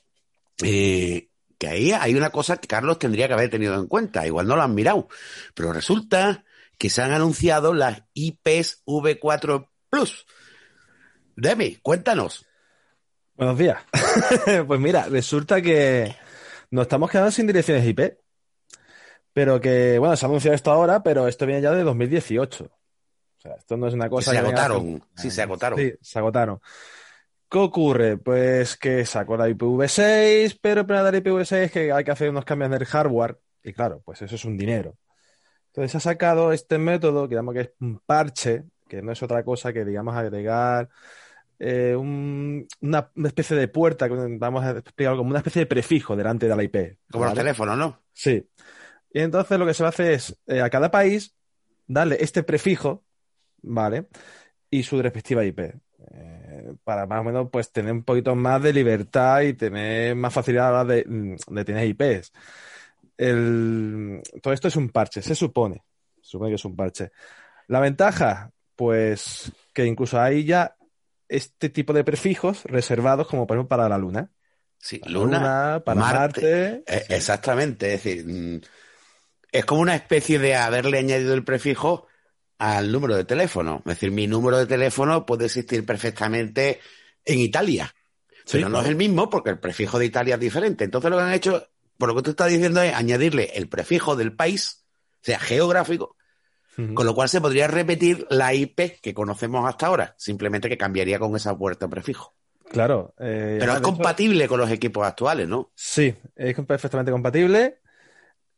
Eh, que ahí hay una cosa que Carlos tendría que haber tenido en cuenta. Igual no lo han mirado. Pero resulta que se han anunciado las IPs V4 Plus Demi, cuéntanos. Buenos días. pues mira, resulta que nos estamos quedando sin direcciones IP. Pero que, bueno, se ha anunciado esto ahora, pero esto viene ya de 2018. O sea, esto no es una cosa que. Se agotaron. Sí, se agotaron. Sí, se agotaron. ¿Qué ocurre? Pues que sacó la IPv6, pero para dar IPv6 que hay que hacer unos cambios en el hardware. Y claro, pues eso es un dinero. Entonces ha sacado este método que llama que es un parche, que no es otra cosa que, digamos, agregar eh, una, especie de puerta, vamos a explicar como una especie de prefijo delante de la IP. Como los teléfonos, ¿no? Sí. Y entonces lo que se hace es, eh, a cada país, darle este prefijo, ¿vale? Y su respectiva IP. Eh, para más o menos pues tener un poquito más de libertad y tener más facilidad a la hora de, mm, de tener IPs. El, todo esto es un parche, se supone. Se supone que es un parche. La ventaja, pues que incluso hay ya este tipo de prefijos reservados como por ejemplo para la Luna. Sí, Para Luna, para Marte. Marte. Eh, Exactamente, es decir, mm, es como una especie de haberle añadido el prefijo al número de teléfono. Es decir, mi número de teléfono puede existir perfectamente en Italia, Sí, pero no claro. es el mismo porque el prefijo de Italia es diferente. Entonces lo que han hecho, por lo que tú estás diciendo, es añadirle el prefijo del país, o sea, geográfico, Con lo cual se podría repetir la IP que conocemos hasta ahora, simplemente que cambiaría con esa puerta prefijo. Claro. eh, Pero es compatible con los equipos actuales, ¿no? Sí, es perfectamente compatible.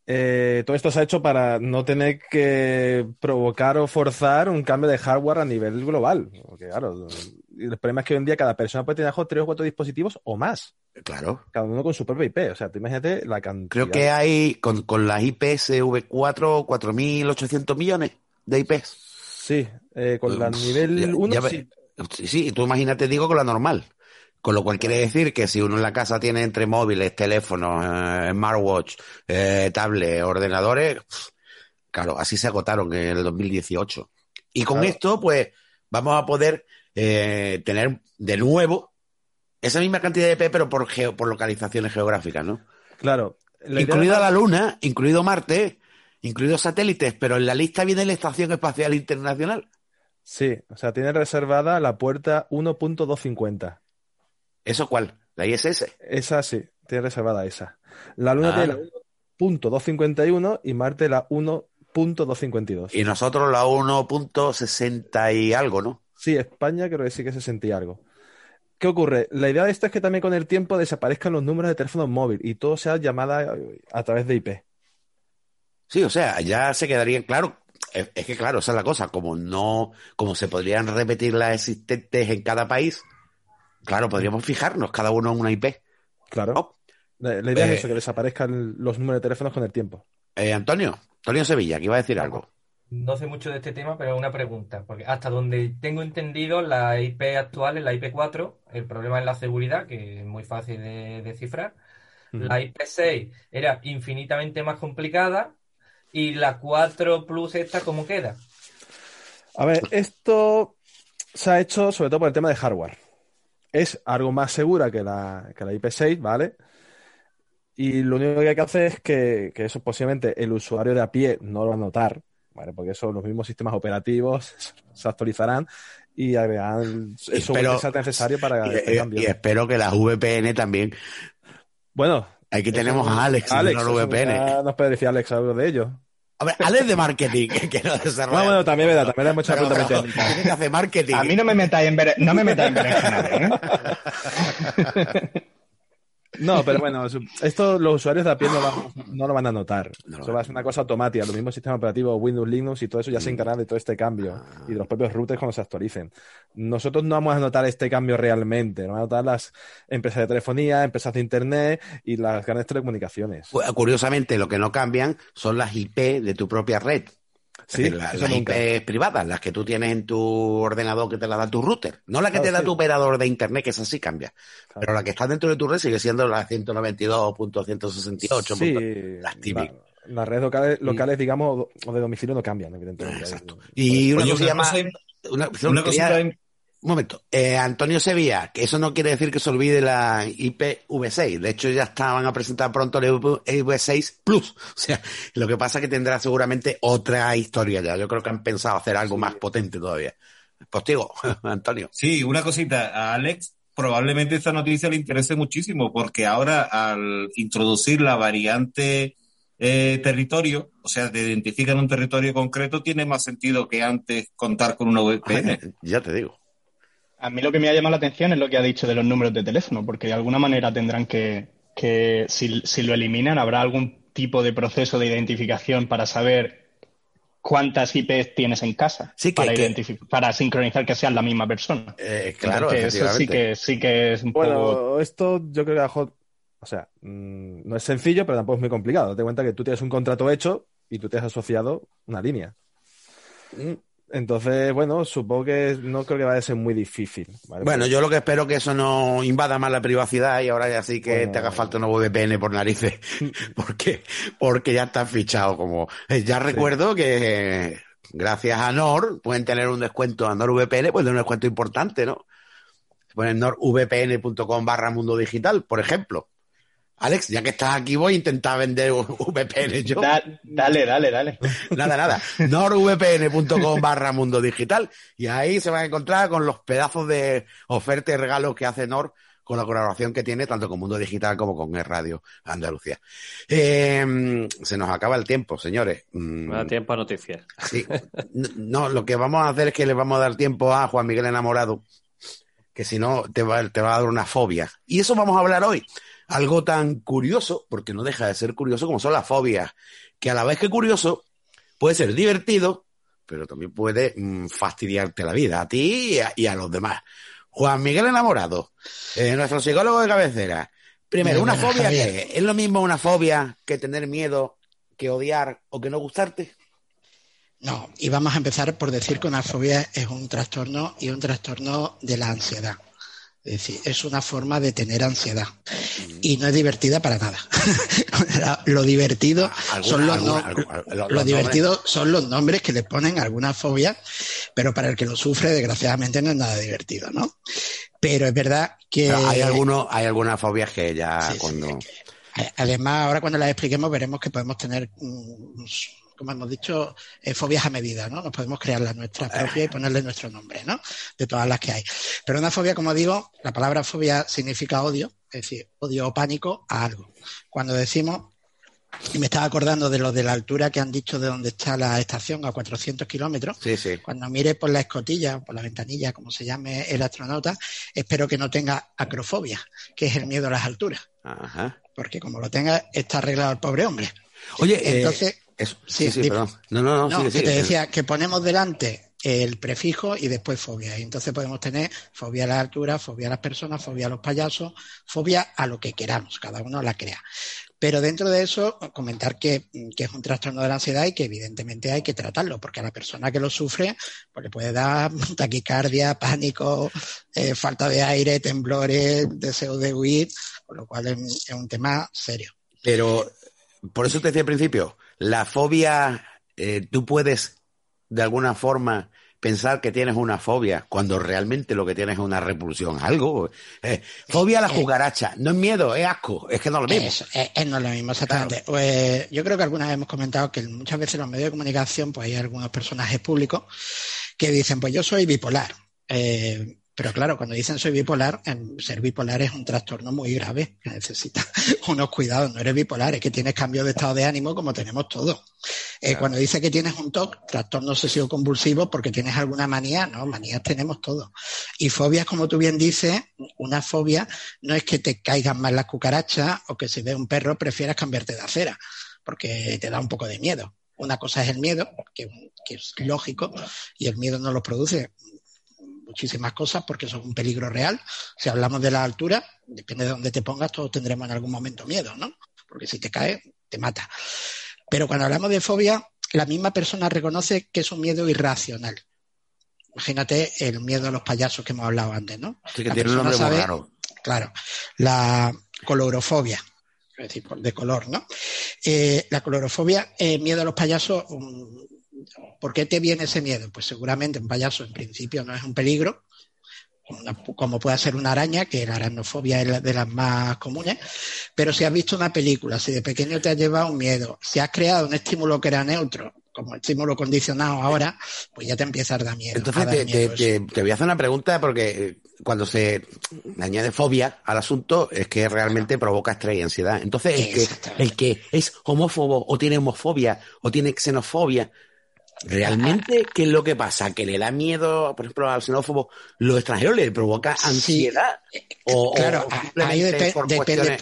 Eh, todo esto se ha hecho para no tener que provocar o forzar un cambio de hardware a nivel global. Porque, claro, el problema es que hoy en día cada persona puede tener tres o cuatro dispositivos o más, Claro. cada uno con su propia IP. O sea, tú imagínate la cantidad. Creo que hay con, con las IPSV4 4.800 millones de IPs. Sí, eh, con la Uf, nivel ya- 1 ya ve- sí. Sí, tú imagínate, digo, con la normal. Con lo cual quiere decir que si uno en la casa tiene entre móviles, teléfonos, eh, smartwatch, eh, tablet, ordenadores, claro, así se agotaron en el 2018. Y con Claro. esto, pues, vamos a poder eh, tener de nuevo esa misma cantidad de IP, pero por, geo- por localizaciones geográficas, ¿no? Claro. la Incluida la Luna, incluido Marte, incluidos satélites, pero en la lista viene la Estación Espacial Internacional. Sí, o sea, tiene reservada la puerta 1.250. ¿Eso cuál? ¿La ISS? Esa sí, tiene reservada esa. La Luna Ah. tiene la 1.251 y Marte la 1.252. Y nosotros la 1.60 y algo, ¿no? Sí, España creo que sí que se sentía algo. ¿Qué ocurre? La idea de esto es que también con el tiempo desaparezcan los números de teléfono móvil y todo sea llamada a través de IP. Sí, o sea, ya se quedarían, claro, es, es que claro, esa es la cosa, como no, como se podrían repetir las existentes en cada país, claro, podríamos fijarnos cada uno en una IP. Claro. Oh. La, la idea Eh. es eso, que desaparezcan los números de teléfonos con el tiempo. Eh, Antonio, Antonio Sevilla, que iba a decir algo. No sé mucho de este tema, pero una pregunta, porque hasta donde tengo entendido, la IP actual es la IP4, el problema es la seguridad, que es muy fácil de descifrar. La IP6 era infinitamente más complicada y la 4 Plus esta, ¿cómo queda? A ver, esto se ha hecho sobre todo por el tema de hardware. Es algo más segura que la, que la IP6, ¿vale? Y lo único que hay que hacer es que, que eso posiblemente el usuario de a pie no lo va a notar, ¿vale? Porque eso los mismos sistemas operativos se actualizarán y harán el software que necesario para Y, este cambio. y espero que las VPN también. Bueno, Aquí eso- tenemos a Alex, Alex, eso la VPN. ya nos puede decir Alex algo de ello. A ver, Alex de marketing, que no desarrolla. No, bueno, también verdad, también hemos hecho Pero- pero que marketing. A mí no me metáis en, bere- no me metáis en berenjenales, ¿eh? No, pero bueno, esto los usuarios de a pie no, van- no lo van a notar. No lo eso va a ser una cosa automática. Los mismos sistemas operativos, Windows, Linux y todo eso ya se encargan de todo este cambio y de los propios routers cuando se actualicen. Nosotros no vamos a notar este cambio realmente. Lo van a notar las empresas de telefonía, empresas de internet y las grandes telecomunicaciones. Cu- Curiosamente, lo que no cambian son las IP de tu propia red. Sí, la- las. IP privadas, las que tú tienes en tu ordenador que te la da tu router. No la que Claro, te da sí. tu operador de internet, que esa sí cambia. Pero la que está dentro de tu red sigue siendo la 192.168. Sí, las típicas. la- las redes locales, locales, digamos, o de domicilio no cambian, evidentemente. Exacto. Y una Oye, cosilla una más. cosa- una- Una quería- cosita en- Un momento. Eh, Antonio Sevilla, que eso no quiere decir que se olvide la IPv6. De hecho, ya está, van a presentar pronto la IPv6 Plus. O sea, lo que pasa es que tendrá seguramente otra historia ya. Yo creo que han pensado hacer algo más potente todavía. Postigo, Antonio. Sí, una cosita. A Alex probablemente esta noticia le interese muchísimo porque ahora al introducir la variante eh, territorio, o sea, te identifican un territorio concreto, tiene más sentido que antes contar con una VPN. ya te digo. A mí lo que me ha llamado la atención es lo que ha dicho de los números de teléfono, porque de alguna manera tendrán que, que si, si lo eliminan, habrá algún tipo de proceso de identificación para saber cuántas IPs tienes en casa, Sí, que- para, que- para sincronizar que sean la misma persona. Eh, claro, eso sí que, sí que es un poco... Bueno, esto yo creo que a o sea, mm, no es sencillo, pero tampoco es muy complicado. Date cuenta que tú tienes un contrato hecho y tú te has asociado una línea. Mm, Entonces, bueno, supongo que no creo que vaya a ser muy difícil. Bueno, yo lo que espero que eso no invada más la privacidad y ahora ya sí que te haga falta un nuevo VPN por narices. porque, porque ya está fichado como. Eh, ya recuerdo que gracias a Nor pueden tener un descuento a NordVPN, pues de un descuento importante, ¿no? Ponen nordvpn.com barra mundo digital, por ejemplo. Alex, ya que estás aquí, voy a intentar vender VPN yo. dale, dale, dale. Nada, nada. nordvpn.com barra mundo digital. Y ahí se van a encontrar con los pedazos de ofertas y regalos que hace Nord con la colaboración que tiene tanto con Mundo Digital como con el Radio Andalucía. Eh, se nos acaba el tiempo, señores. Mm. Me da tiempo a noticias. Sí. No, lo que vamos a hacer es que le vamos a dar tiempo a Juan Miguel Enamorado, que si no te va, te va a dar una fobia. Y eso vamos a hablar hoy algo tan curioso, porque no deja de ser curioso como son las fobias, que a la vez que curioso puede ser divertido, pero también puede mm, fastidiarte la vida a ti y a, los demás. Juan Miguel Enamorado, eh, nuestro psicólogo de cabecera. Primero, ¿una fobia qué? ¿Es lo mismo una fobia que tener miedo, que odiar o que no gustarte? No, y vamos a empezar por decir que una fobia es un trastorno y un trastorno de la ansiedad. Es decir, es una forma de tener ansiedad y no es divertida para nada. lo divertido son los, lo, son los nombres que le ponen alguna fobia, pero para el que lo sufre, desgraciadamente, no es nada divertido, ¿no? Pero es verdad que hay algunos, hay algunas fobias que ya cuando Además, ahora cuando las expliquemos veremos que podemos tener como hemos dicho, eh, fobias a medida, ¿no? Nos podemos crear las nuestras propias y ponerle nuestro nombre, ¿no? De todas las que hay. Pero una fobia, como digo, la palabra fobia significa odio, es decir, odio o pánico a algo. Cuando decimos y me estaba acordando de lo de la altura que han dicho de donde está la estación, a 400 kilómetros. Sí, sí. Cuando mire por la escotilla, por la ventanilla, como se llame el astronauta, espero que no tenga acrofobia, que es el miedo a las alturas. Ajá. Porque como lo tenga, está arreglado el pobre hombre. Oye, eh, entonces, sí, sí, perdón. No, no, no, te decía que ponemos delante el prefijo y después fobia. Y entonces podemos tener fobia a la altura, fobia a las personas, fobia a los payasos, fobia a lo que queramos, cada uno la crea. Pero dentro de eso, comentar que, es un trastorno de la ansiedad y que evidentemente hay que tratarlo, porque a la persona que lo sufre pues le puede dar taquicardia, pánico, eh, falta de aire, temblores, deseo de huir, con lo cual es, es un tema serio. Pero por eso te decía al principio, la fobia, eh, tú puedes de alguna forma pensar que tienes una fobia cuando realmente lo que tienes es una repulsión, algo. Eh, fobia a la cucaracha, no es miedo, es asco, es que no es lo mismo. Es, no es lo mismo, exactamente. Pues, yo creo que alguna vez hemos comentado que muchas veces en los medios de comunicación pues hay algunos personajes públicos que dicen, pues yo soy bipolar. Eh, pero claro, cuando dicen soy bipolar, ser bipolar es un trastorno muy grave que necesita unos cuidados. No eres bipolar, es que tienes cambio de estado de ánimo como tenemos todos. Eh, cuando dice que tienes un TOC, trastorno obsesivo convulsivo, porque tienes alguna manía, no, manías tenemos todos. Y fobias, como tú bien dices, una fobia no es que te caigan mal las cucarachas o que si ves un perro prefieras cambiarte de acera, porque te da un poco de miedo. Una cosa es el miedo, que, que es lógico, y el miedo no lo produce muchísimas cosas porque son un peligro real. Si hablamos de la altura, depende de dónde te pongas, todos tendremos en algún momento miedo, ¿no? Porque si te cae, te mata. Pero cuando hablamos de fobia, la misma persona reconoce que es un miedo irracional. Imagínate el miedo a los payasos que hemos hablado antes, ¿no? Sí, que tiene un nombre muy raro. Claro. La colorofobia, es decir, de color, ¿no? Eh, la colorofobia, eh, miedo a los payasos, ¿Por qué te viene ese miedo? Pues seguramente un payaso en principio no es un peligro, como puede ser una araña, que la aracnofobia es de las más comunes, pero si has visto una película, si de pequeño te has llevado un miedo, si has creado un estímulo que era neutro, como estímulo condicionado ahora, pues ya te empieza a dar miedo. Entonces te, voy a hacer una pregunta porque eh, cuando se añade fobia al asunto es que realmente provoca estrés y ansiedad. Entonces el que, el que es homófobo o tiene homofobia o tiene xenofobia, ¿Realmente qué es lo que pasa? ¿Que le da miedo, por ejemplo, al xenófobo, lo extranjero le provoca ansiedad? O, claro, ahí depende.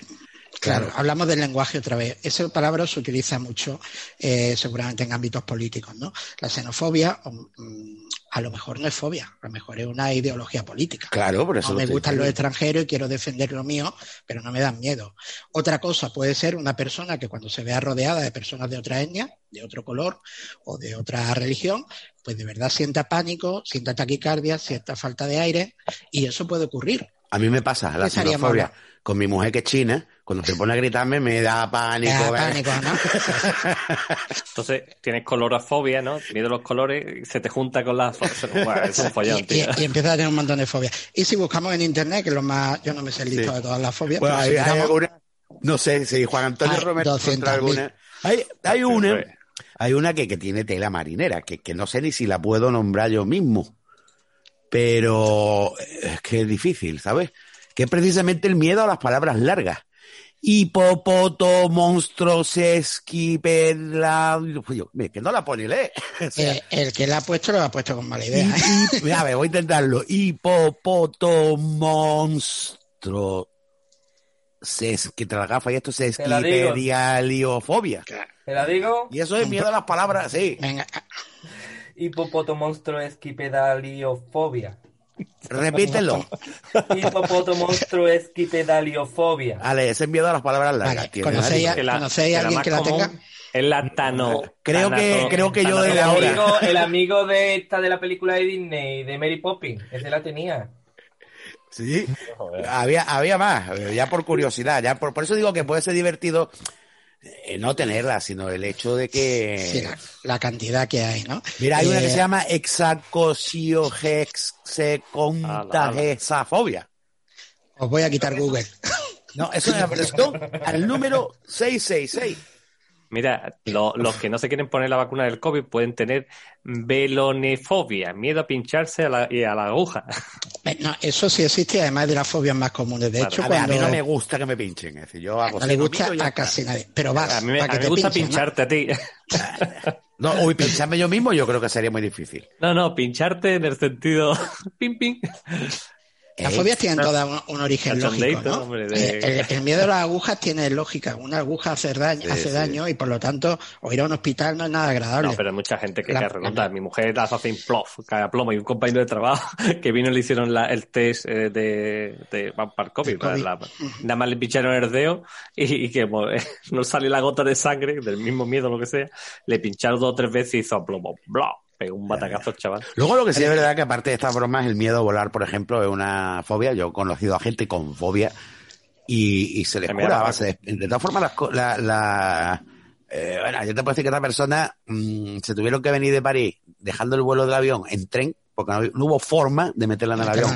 Claro, hablamos del lenguaje otra vez. Esa palabra se utiliza mucho, eh, seguramente en ámbitos políticos, ¿no? La xenofobia, mm, a lo mejor no es fobia, a lo mejor es una ideología política. Claro, por eso. No me gustan los extranjeros y quiero defender lo mío, pero no me dan miedo. Otra cosa puede ser una persona que cuando se vea rodeada de personas de otra etnia, de otro color o de otra religión, pues de verdad sienta pánico, sienta taquicardia, sienta falta de aire y eso puede ocurrir. A mí me pasa la ¿Qué sería xenofobia con mi mujer que es china. Cuando se pone a gritarme me da pánico. Me da pánico, ¿no? Entonces tienes colorofobia, ¿no? Miedo a los colores, y se te junta con las. Bueno, es un follón, Y, y, tío. y empieza a tener un montón de fobias. Y si buscamos en internet, que es lo más, yo no me sé el listado Sí. de todas las fobias, Bueno, pero si hay, alguna- no sé si Juan Antonio Hay Romero encuentra 200.000. alguna. Hay, hay una, hay una que, que tiene tela marinera, que, que no sé ni si la puedo nombrar yo mismo. Pero es que es difícil, ¿sabes? Que es precisamente el miedo a las palabras largas. Hipopoto, monstruos, esquipedla... Que no la pone. O sea, eh, el que la ha puesto lo ha puesto con mala idea. ¿eh? y- y- a ver, voy a intentarlo. Hipopoto, monstruo. Ses, que te la gafa y esto es esquipedialiofobia. ¿Te la digo? Y eso es miedo a las palabras, sí. Venga, Hipopotomonstro esquipedaliofobia. Repítelo. Hipopotomonstro esquipedaliofobia. Ale, ese es miedo a las palabras largas. Vale, ¿conocéis a- ¿conocéis a alguien que la tenga? Es la tano. Creo que- creo que yo desde El ahora. amigo, el amigo de esta de la película de Disney, de Mary Poppins, ese la tenía. Sí. Había, había más, ya por curiosidad, ya por, por eso digo que puede ser divertido eh, no tenerla, sino el hecho de que. Sí, la, la cantidad que hay, ¿no? Mira, hay una que Eh, se llama exacosiohexecontagesafobia. Os voy a quitar Google. No, eso es la versión al número 666. Mira, lo- los que no se quieren poner la vacuna del COVID pueden tener velonefobia, miedo a pincharse a la, y a la aguja. Eh, No, eso sí existe, además de las fobias más comunes. De hecho, A, ver, a cuando mí no me gusta que me pinchen. Es decir, yo hago no le así, lo gusta a casi nadie. Pero vas, A mí me, a que mí te me gusta pinchen, ¿no? pincharte a ti. No, uy, pincharme yo mismo yo creo que sería muy difícil. No, no, pincharte en el sentido. ping, ping. Las Eh, fobias tienen todas un, un origen lógico, ¿no? hombre, de- Eh, el, el miedo a las agujas tiene lógica. Una aguja hace daño, Sí, hace sí. daño y por lo tanto, o ir a un hospital no es nada agradable. No, pero hay mucha gente que La- redonda. Mi mujer hace hacen plof, cae a plomo. Y un compañero de trabajo que vino y le hicieron la- el test eh, de, de para el COVID. De COVID. la- nada más le pincharon el dedo y, y que mo- no sale la gota de sangre, del mismo miedo lo que sea. Le pincharon dos o tres veces y hizo plomo. Bla, pegó un batacazo, chaval. Luego lo que sí es verdad que aparte de estas bromas, el miedo a volar, por ejemplo, es una fobia. Yo he conocido a gente con fobia y, y se les cura a da base de, de todas formas, la, la- eh, bueno, yo te puedo decir que esta persona mm, se tuvieron que venir de París dejando el vuelo del avión en tren porque no, no hubo forma de meterla en el avión.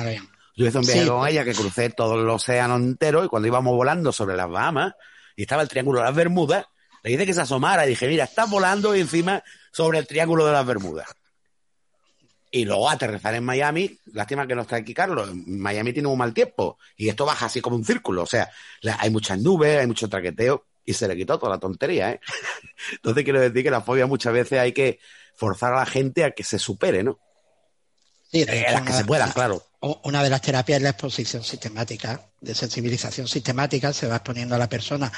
Yo hice un viaje Sí. con ella que crucé todo el océano entero y cuando íbamos volando sobre las Bahamas y estaba el Triángulo de las Bermudas, le dije que se asomara y dije, mira, estás volando y encima sobre el Triángulo de las Bermudas. Y luego aterrizar en Miami, lástima que no está aquí Carlos, Miami tiene un mal tiempo y esto baja así como un círculo, o sea, la- hay muchas nubes, hay mucho traqueteo y se le quitó toda la tontería, ¿eh? Entonces quiero decir que la fobia muchas veces hay que forzar a la gente a que se supere, ¿no? Sí, de Eh, las que una- se puedan, claro. Una de las terapias es la exposición sistemática, de sensibilización sistemática, se va exponiendo a la persona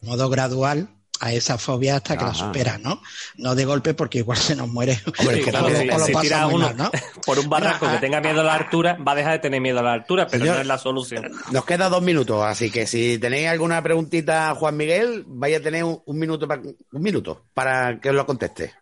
de modo gradual a esa fobia hasta que la supera, ¿no? No de golpe porque igual se nos muere. Hombre, es que o Claro, lo- también- o lo si pasa tira muy uno mal, ¿no? por un barranco que tenga miedo a la altura, va a dejar de tener miedo a la altura, pero Señor- no es la solución. Nos queda dos minutos, así que si tenéis alguna preguntita, Juan Miguel, vaya a tener un, un minuto para, un minuto para que os lo conteste.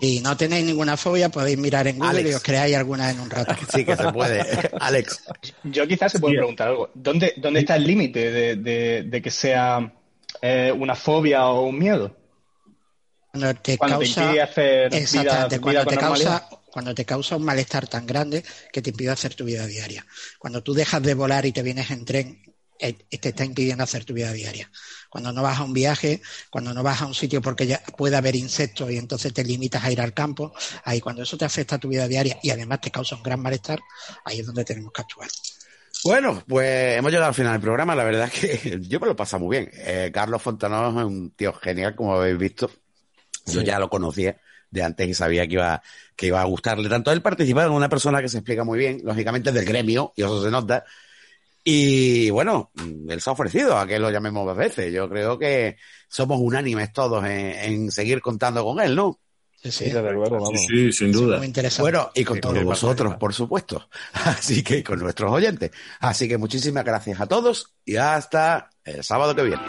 Si no tenéis ninguna fobia, podéis mirar en Google Alex. y os creáis alguna en un rato. Sí, que se puede. Alex. Yo quizás se puede preguntar algo. ¿Dónde, dónde está el límite de, de- de que sea eh, una fobia o un miedo? Cuando te Cuando causa, impide hacer exactamente, vida cuando te causa, cuando te causa un malestar tan grande que te impide hacer tu vida diaria. Cuando tú dejas de volar y te vienes en tren, eh, te está impidiendo hacer tu vida diaria. Cuando no vas a un viaje, cuando no vas a un sitio porque ya puede haber insectos y entonces te limitas a ir al campo, ahí cuando eso te afecta a tu vida diaria y además te causa un gran malestar, ahí es donde tenemos que actuar. Bueno, pues hemos llegado al final del programa. La verdad es que yo me lo he pasado muy bien. Eh, Carlos Fontanó es un tío genial, como habéis visto. Yo ya lo conocía de antes y sabía que iba, que iba a gustarle tanto. Él participa en una persona que se explica muy bien, lógicamente del gremio, y eso se nota. Y bueno, él se ha ofrecido a que lo llamemos dos veces. Yo creo que somos unánimes todos en, en seguir contando con él, ¿no? Sí, sí. desde luego, vamos. Sí, sí, sin duda. Muy interesante. Bueno, y con Sí, todos que vosotros, por supuesto. Así que con nuestros oyentes. Así que muchísimas gracias a todos y hasta el sábado que viene.